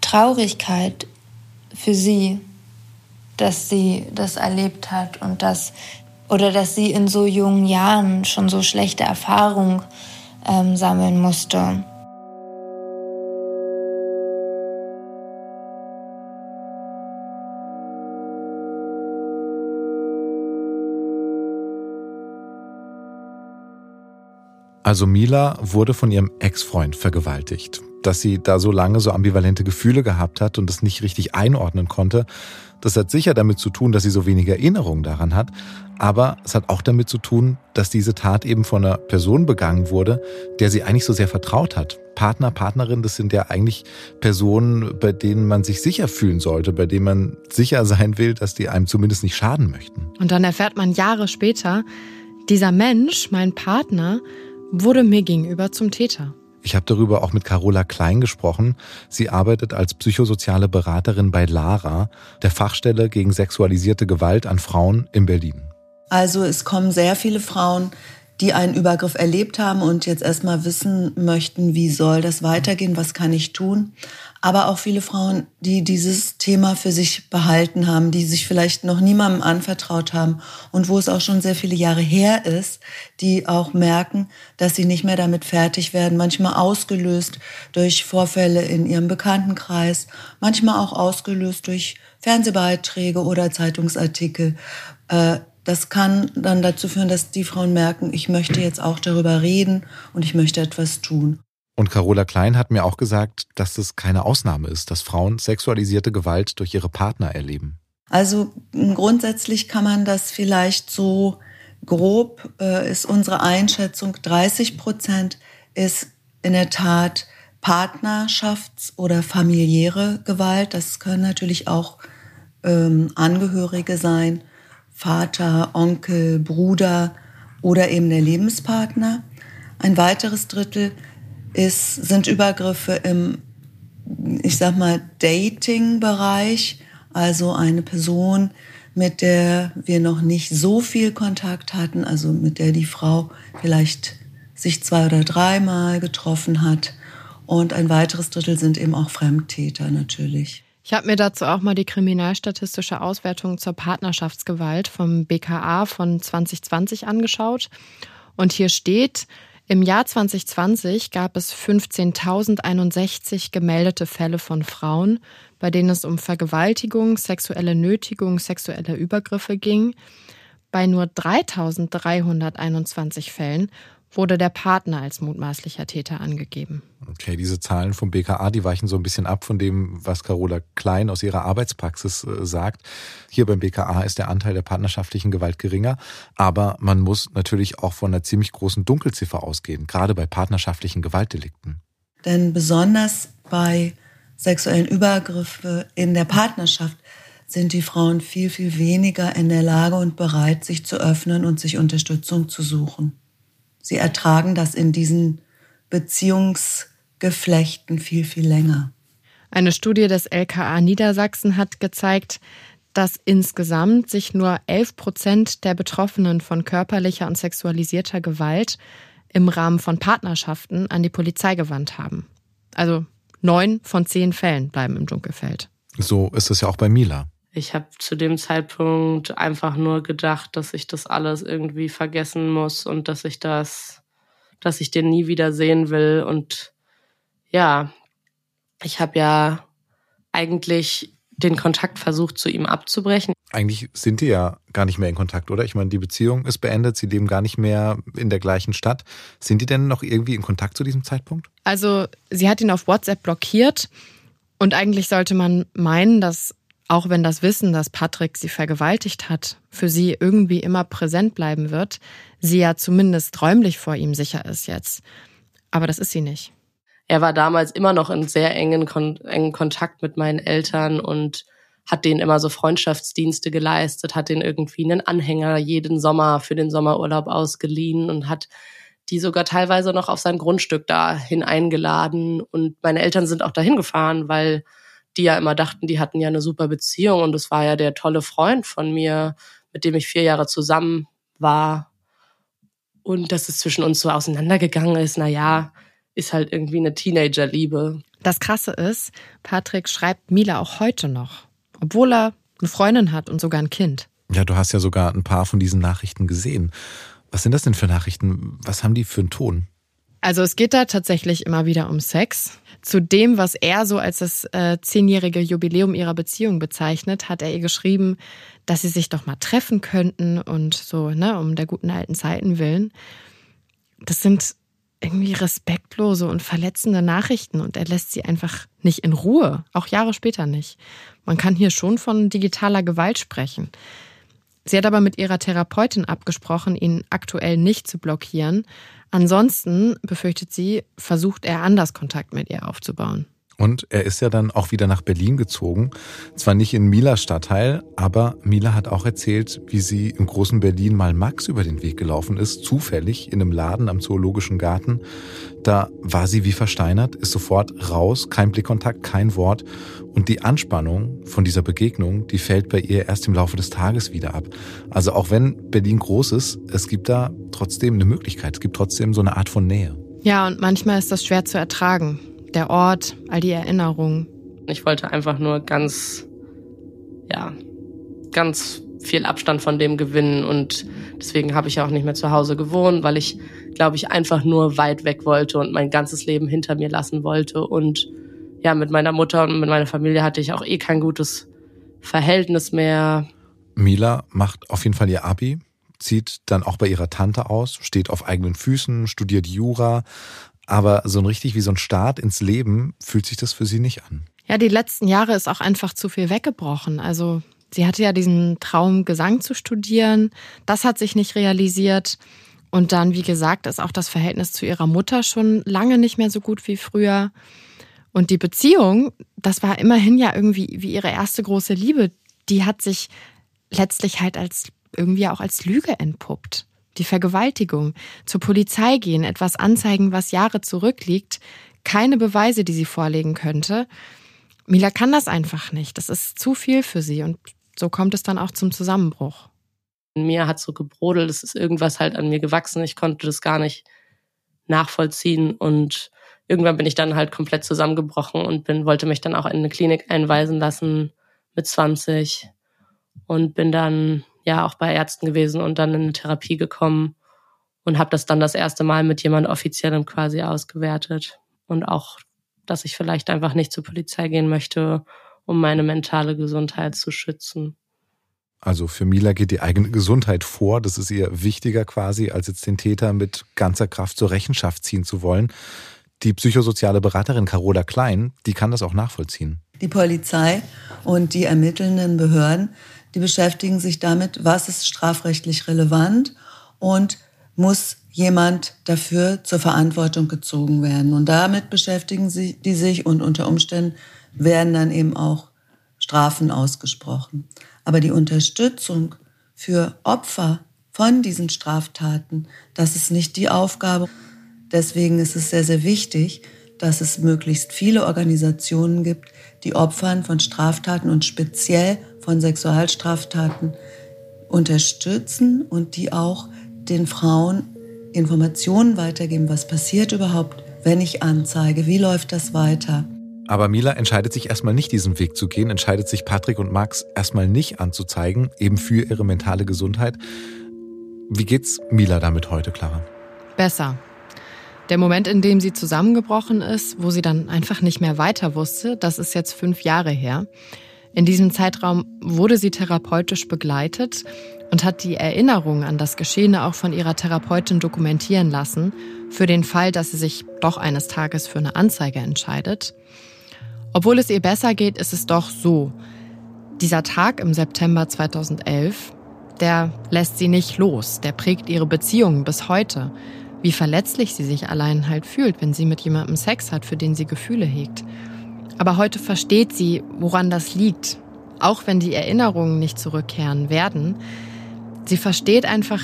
Traurigkeit für sie, dass sie das erlebt hat und dass oder dass sie in so jungen Jahren schon so schlechte Erfahrungen ähm, sammeln musste. Also Mila wurde von ihrem Ex-Freund vergewaltigt. Dass sie da so lange so ambivalente Gefühle gehabt hat und es nicht richtig einordnen konnte, das hat sicher damit zu tun, dass sie so wenig Erinnerung daran hat, aber es hat auch damit zu tun, dass diese Tat eben von einer Person begangen wurde, der sie eigentlich so sehr vertraut hat. Partner, Partnerin, das sind ja eigentlich Personen, bei denen man sich sicher fühlen sollte, bei denen man sicher sein will, dass die einem zumindest nicht schaden möchten. Und dann erfährt man Jahre später, dieser Mensch, mein Partner, wurde mir gegenüber zum Täter. Ich habe darüber auch mit Carola Klein gesprochen. Sie arbeitet als psychosoziale Beraterin bei LARA, der Fachstelle gegen sexualisierte Gewalt an Frauen in Berlin. Also es kommen sehr viele Frauen, die einen Übergriff erlebt haben und jetzt erstmal wissen möchten, wie soll das weitergehen, was kann ich tun aber auch viele Frauen, die dieses Thema für sich behalten haben, die sich vielleicht noch niemandem anvertraut haben und wo es auch schon sehr viele Jahre her ist, die auch merken, dass sie nicht mehr damit fertig werden, manchmal ausgelöst durch Vorfälle in ihrem Bekanntenkreis, manchmal auch ausgelöst durch Fernsehbeiträge oder Zeitungsartikel. Äh, das kann dann dazu führen, dass die Frauen merken, ich möchte jetzt auch darüber reden und ich möchte etwas tun. Und Carola Klein hat mir auch gesagt, dass das keine Ausnahme ist, dass Frauen sexualisierte Gewalt durch ihre Partner erleben. Also grundsätzlich kann man das vielleicht so grob, äh, ist unsere Einschätzung, 30 Prozent ist in der Tat Partnerschafts- oder familiäre Gewalt. Das können natürlich auch ähm, Angehörige sein, Vater, Onkel, Bruder oder eben der Lebenspartner. Ein weiteres Drittel ist, sind Übergriffe im, ich sag mal, Dating-Bereich. Also eine Person, mit der wir noch nicht so viel Kontakt hatten, also mit der die Frau vielleicht sich zwei oder dreimal getroffen hat. Und ein weiteres Drittel sind eben auch Fremdtäter natürlich. Ich habe mir dazu auch mal die kriminalstatistische Auswertung zur Partnerschaftsgewalt vom BKA von 2020 angeschaut. Und hier steht, im Jahr 2020 gab es 15.061 gemeldete Fälle von Frauen, bei denen es um Vergewaltigung, sexuelle Nötigung, sexuelle Übergriffe ging. Bei nur 3.321 Fällen wurde der Partner als mutmaßlicher Täter angegeben. Okay, diese Zahlen vom BKA, die weichen so ein bisschen ab von dem, was Carola Klein aus ihrer Arbeitspraxis äh, sagt. Hier beim BKA ist der Anteil der partnerschaftlichen Gewalt geringer, aber man muss natürlich auch von einer ziemlich großen Dunkelziffer ausgehen, gerade bei partnerschaftlichen Gewaltdelikten. Denn besonders bei sexuellen Übergriffen in der Partnerschaft sind die Frauen viel, viel weniger in der Lage und bereit, sich zu öffnen und sich Unterstützung zu suchen. Sie ertragen das in diesen Beziehungsgeflechten viel, viel länger. Eine Studie des LKA Niedersachsen hat gezeigt, dass insgesamt sich nur 11 Prozent der Betroffenen von körperlicher und sexualisierter Gewalt im Rahmen von Partnerschaften an die Polizei gewandt haben. Also neun von zehn Fällen bleiben im Dunkelfeld. So ist es ja auch bei Mila. Ich habe zu dem Zeitpunkt einfach nur gedacht, dass ich das alles irgendwie vergessen muss und dass ich das, dass ich den nie wieder sehen will. Und ja, ich habe ja eigentlich den Kontakt versucht, zu ihm abzubrechen. Eigentlich sind die ja gar nicht mehr in Kontakt, oder? Ich meine, die Beziehung ist beendet, sie leben gar nicht mehr in der gleichen Stadt. Sind die denn noch irgendwie in Kontakt zu diesem Zeitpunkt? Also, sie hat ihn auf WhatsApp blockiert. Und eigentlich sollte man meinen, dass auch wenn das Wissen, dass Patrick sie vergewaltigt hat, für sie irgendwie immer präsent bleiben wird, sie ja zumindest räumlich vor ihm sicher ist jetzt. Aber das ist sie nicht. Er war damals immer noch in sehr engen, Kon engen Kontakt mit meinen Eltern und hat denen immer so Freundschaftsdienste geleistet, hat denen irgendwie einen Anhänger jeden Sommer für den Sommerurlaub ausgeliehen und hat die sogar teilweise noch auf sein Grundstück dahin eingeladen. Und meine Eltern sind auch dahin gefahren, weil die ja immer dachten, die hatten ja eine super Beziehung und es war ja der tolle Freund von mir, mit dem ich vier Jahre zusammen war. Und dass es zwischen uns so auseinandergegangen ist, na ja, ist halt irgendwie eine Teenagerliebe. Das Krasse ist, Patrick schreibt Mila auch heute noch, obwohl er eine Freundin hat und sogar ein Kind. Ja, du hast ja sogar ein paar von diesen Nachrichten gesehen. Was sind das denn für Nachrichten? Was haben die für einen Ton? Also es geht da tatsächlich immer wieder um Sex. Zu dem, was er so als das äh, zehnjährige Jubiläum ihrer Beziehung bezeichnet, hat er ihr geschrieben, dass sie sich doch mal treffen könnten und so, ne, um der guten alten Zeiten willen. Das sind irgendwie respektlose und verletzende Nachrichten und er lässt sie einfach nicht in Ruhe, auch Jahre später nicht. Man kann hier schon von digitaler Gewalt sprechen. Sie hat aber mit ihrer Therapeutin abgesprochen, ihn aktuell nicht zu blockieren. Ansonsten, befürchtet sie, versucht er anders Kontakt mit ihr aufzubauen. Und er ist ja dann auch wieder nach Berlin gezogen. Zwar nicht in Milas Stadtteil, aber Mila hat auch erzählt, wie sie im großen Berlin mal Max über den Weg gelaufen ist, zufällig in einem Laden am Zoologischen Garten. Da war sie wie versteinert, ist sofort raus, kein Blickkontakt, kein Wort. Und die Anspannung von dieser Begegnung, die fällt bei ihr erst im Laufe des Tages wieder ab. Also auch wenn Berlin groß ist, es gibt da trotzdem eine Möglichkeit, es gibt trotzdem so eine Art von Nähe. Ja, und manchmal ist das schwer zu ertragen der Ort, all die Erinnerungen. Ich wollte einfach nur ganz, ja, ganz viel Abstand von dem gewinnen und deswegen habe ich auch nicht mehr zu Hause gewohnt, weil ich, glaube ich, einfach nur weit weg wollte und mein ganzes Leben hinter mir lassen wollte und ja, mit meiner Mutter und mit meiner Familie hatte ich auch eh kein gutes Verhältnis mehr. Mila macht auf jeden Fall ihr Abi, zieht dann auch bei ihrer Tante aus, steht auf eigenen Füßen, studiert Jura, aber so ein richtig wie so ein Start ins Leben fühlt sich das für sie nicht an. Ja, die letzten Jahre ist auch einfach zu viel weggebrochen. Also sie hatte ja diesen Traum, Gesang zu studieren. Das hat sich nicht realisiert. Und dann, wie gesagt, ist auch das Verhältnis zu ihrer Mutter schon lange nicht mehr so gut wie früher. Und die Beziehung, das war immerhin ja irgendwie wie ihre erste große Liebe, die hat sich letztlich halt als irgendwie auch als Lüge entpuppt die Vergewaltigung, zur Polizei gehen, etwas anzeigen, was Jahre zurückliegt, keine Beweise, die sie vorlegen könnte. Mila kann das einfach nicht. Das ist zu viel für sie und so kommt es dann auch zum Zusammenbruch. In mir hat so gebrodelt, es ist irgendwas halt an mir gewachsen. Ich konnte das gar nicht nachvollziehen und irgendwann bin ich dann halt komplett zusammengebrochen und bin, wollte mich dann auch in eine Klinik einweisen lassen mit 20 und bin dann ja auch bei Ärzten gewesen und dann in eine Therapie gekommen und habe das dann das erste Mal mit jemand offiziellem quasi ausgewertet und auch, dass ich vielleicht einfach nicht zur Polizei gehen möchte, um meine mentale Gesundheit zu schützen. Also für Mila geht die eigene Gesundheit vor. Das ist ihr wichtiger quasi, als jetzt den Täter mit ganzer Kraft zur Rechenschaft ziehen zu wollen. Die psychosoziale Beraterin Carola Klein, die kann das auch nachvollziehen. Die Polizei und die ermittelnden Behörden die beschäftigen sich damit, was ist strafrechtlich relevant und muss jemand dafür zur Verantwortung gezogen werden. Und damit beschäftigen sie die sich und unter Umständen werden dann eben auch Strafen ausgesprochen. Aber die Unterstützung für Opfer von diesen Straftaten, das ist nicht die Aufgabe. Deswegen ist es sehr, sehr wichtig, dass es möglichst viele Organisationen gibt, die Opfern von Straftaten und speziell von Sexualstraftaten unterstützen und die auch den Frauen Informationen weitergeben, was passiert überhaupt, wenn ich anzeige, wie läuft das weiter. Aber Mila entscheidet sich erstmal nicht, diesen Weg zu gehen, entscheidet sich Patrick und Max erstmal nicht anzuzeigen, eben für ihre mentale Gesundheit. Wie geht's Mila damit heute, Clara? Besser. Der Moment, in dem sie zusammengebrochen ist, wo sie dann einfach nicht mehr weiter wusste, das ist jetzt fünf Jahre her. In diesem Zeitraum wurde sie therapeutisch begleitet und hat die Erinnerung an das Geschehene auch von ihrer Therapeutin dokumentieren lassen, für den Fall, dass sie sich doch eines Tages für eine Anzeige entscheidet. Obwohl es ihr besser geht, ist es doch so. Dieser Tag im September 2011, der lässt sie nicht los, der prägt ihre Beziehungen bis heute. Wie verletzlich sie sich allein halt fühlt, wenn sie mit jemandem Sex hat, für den sie Gefühle hegt. Aber heute versteht sie, woran das liegt. Auch wenn die Erinnerungen nicht zurückkehren werden. Sie versteht einfach,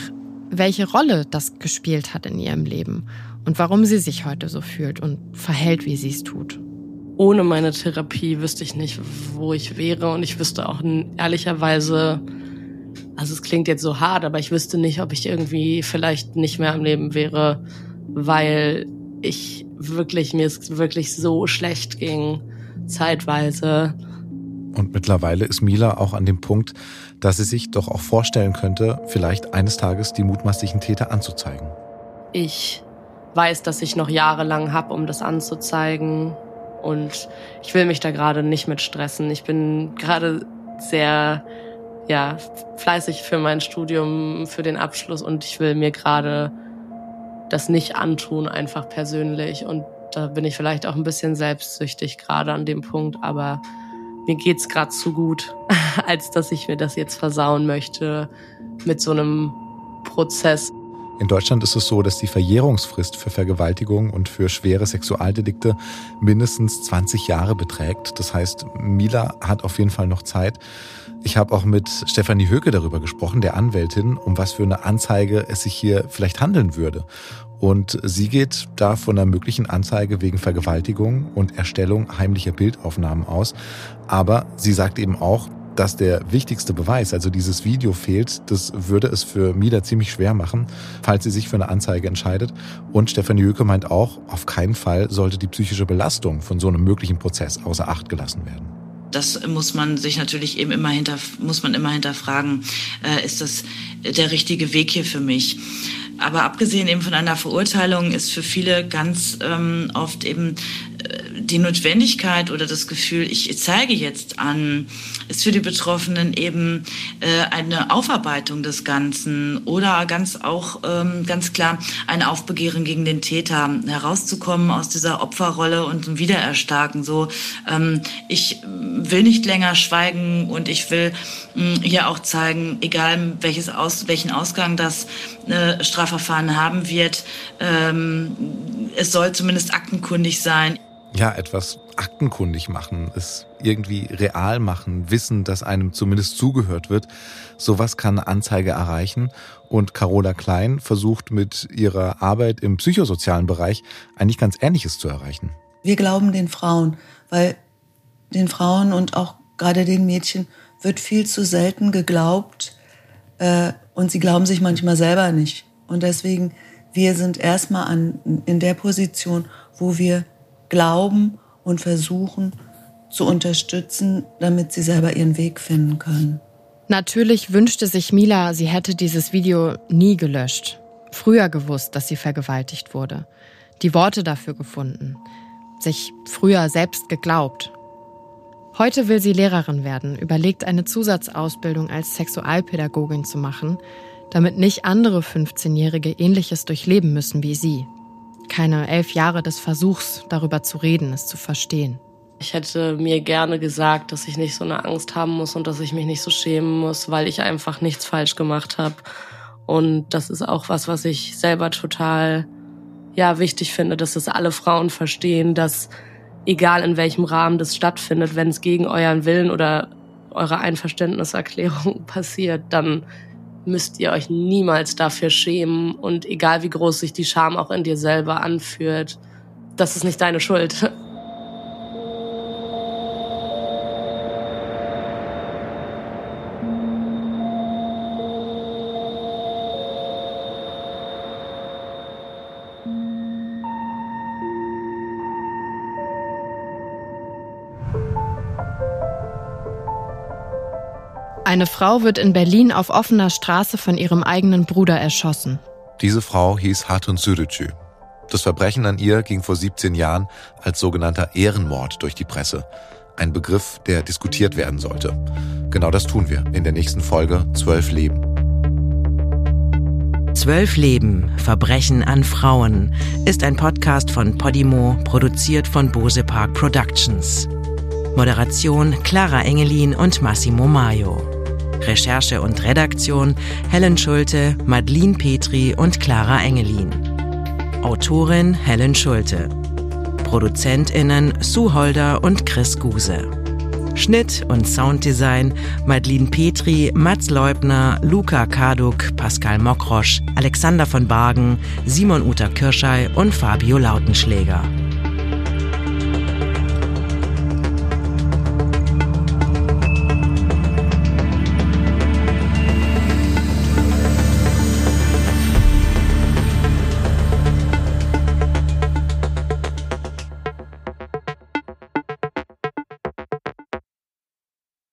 welche Rolle das gespielt hat in ihrem Leben und warum sie sich heute so fühlt und verhält, wie sie es tut. Ohne meine Therapie wüsste ich nicht, wo ich wäre und ich wüsste auch ehrlicherweise, also es klingt jetzt so hart, aber ich wüsste nicht, ob ich irgendwie vielleicht nicht mehr am Leben wäre, weil ich wirklich, mir es wirklich so schlecht ging zeitweise. Und mittlerweile ist Mila auch an dem Punkt, dass sie sich doch auch vorstellen könnte, vielleicht eines Tages die mutmaßlichen Täter anzuzeigen. Ich weiß, dass ich noch jahrelang habe, um das anzuzeigen. Und ich will mich da gerade nicht mit stressen. Ich bin gerade sehr ja, fleißig für mein Studium, für den Abschluss und ich will mir gerade das nicht antun, einfach persönlich. Und da bin ich vielleicht auch ein bisschen selbstsüchtig gerade an dem Punkt, aber mir geht's gerade zu gut, als dass ich mir das jetzt versauen möchte mit so einem Prozess. In Deutschland ist es so, dass die Verjährungsfrist für Vergewaltigung und für schwere Sexualdelikte mindestens 20 Jahre beträgt. Das heißt, Mila hat auf jeden Fall noch Zeit. Ich habe auch mit Stefanie Höke darüber gesprochen, der Anwältin, um was für eine Anzeige es sich hier vielleicht handeln würde. Und sie geht da von einer möglichen Anzeige wegen Vergewaltigung und Erstellung heimlicher Bildaufnahmen aus. Aber sie sagt eben auch, dass der wichtigste Beweis, also dieses Video fehlt, das würde es für Mila ziemlich schwer machen, falls sie sich für eine Anzeige entscheidet. Und Stefanie Jöke meint auch, auf keinen Fall sollte die psychische Belastung von so einem möglichen Prozess außer Acht gelassen werden. Das muss man sich natürlich eben immer hinter, muss man immer hinterfragen, äh, ist das der richtige Weg hier für mich? Aber abgesehen eben von einer Verurteilung ist für viele ganz ähm, oft eben die Notwendigkeit oder das Gefühl, ich zeige jetzt an, ist für die Betroffenen eben äh, eine Aufarbeitung des Ganzen oder ganz auch ähm, ganz klar ein Aufbegehren gegen den Täter, herauszukommen aus dieser Opferrolle und ein Wiedererstarken. So, ähm, ich will nicht länger schweigen und ich will mh, hier auch zeigen, egal welches aus, welchen Ausgang das äh, Strafverfahren haben wird, ähm, es soll zumindest aktenkundig sein ja, etwas aktenkundig machen, es irgendwie real machen, wissen, dass einem zumindest zugehört wird. Sowas kann eine Anzeige erreichen. Und Carola Klein versucht mit ihrer Arbeit im psychosozialen Bereich eigentlich ganz Ähnliches zu erreichen. Wir glauben den Frauen, weil den Frauen und auch gerade den Mädchen wird viel zu selten geglaubt äh, und sie glauben sich manchmal selber nicht. Und deswegen, wir sind erstmal an, in der Position, wo wir glauben und versuchen zu unterstützen, damit sie selber ihren Weg finden können. Natürlich wünschte sich Mila, sie hätte dieses Video nie gelöscht. Früher gewusst, dass sie vergewaltigt wurde. Die Worte dafür gefunden. Sich früher selbst geglaubt. Heute will sie Lehrerin werden, überlegt eine Zusatzausbildung als Sexualpädagogin zu machen, damit nicht andere 15-Jährige ähnliches durchleben müssen wie sie keine elf Jahre des Versuchs, darüber zu reden, es zu verstehen. Ich hätte mir gerne gesagt, dass ich nicht so eine Angst haben muss und dass ich mich nicht so schämen muss, weil ich einfach nichts falsch gemacht habe. Und das ist auch was, was ich selber total ja wichtig finde, dass es alle Frauen verstehen, dass egal in welchem Rahmen das stattfindet, wenn es gegen euren Willen oder eure Einverständniserklärung passiert, dann müsst ihr euch niemals dafür schämen und egal wie groß sich die Scham auch in dir selber anführt, das ist nicht deine Schuld. Eine Frau wird in Berlin auf offener Straße von ihrem eigenen Bruder erschossen. Diese Frau hieß Hatun Sürücü. Das Verbrechen an ihr ging vor 17 Jahren als sogenannter Ehrenmord durch die Presse. Ein Begriff, der diskutiert werden sollte. Genau das tun wir in der nächsten Folge Zwölf Leben. Zwölf Leben, Verbrechen an Frauen ist ein Podcast von Podimo, produziert von Bose Park Productions. Moderation Clara Engelin und Massimo Maio. Recherche und Redaktion Helen Schulte, Madeline Petri und Clara Engelin. Autorin Helen Schulte. ProduzentInnen Sue Holder und Chris Guse. Schnitt und Sounddesign Madeline Petri, Mats Leubner, Luca Karduk, Pascal Mokrosch, Alexander von Bargen, Simon Uta Kirschei und Fabio Lautenschläger.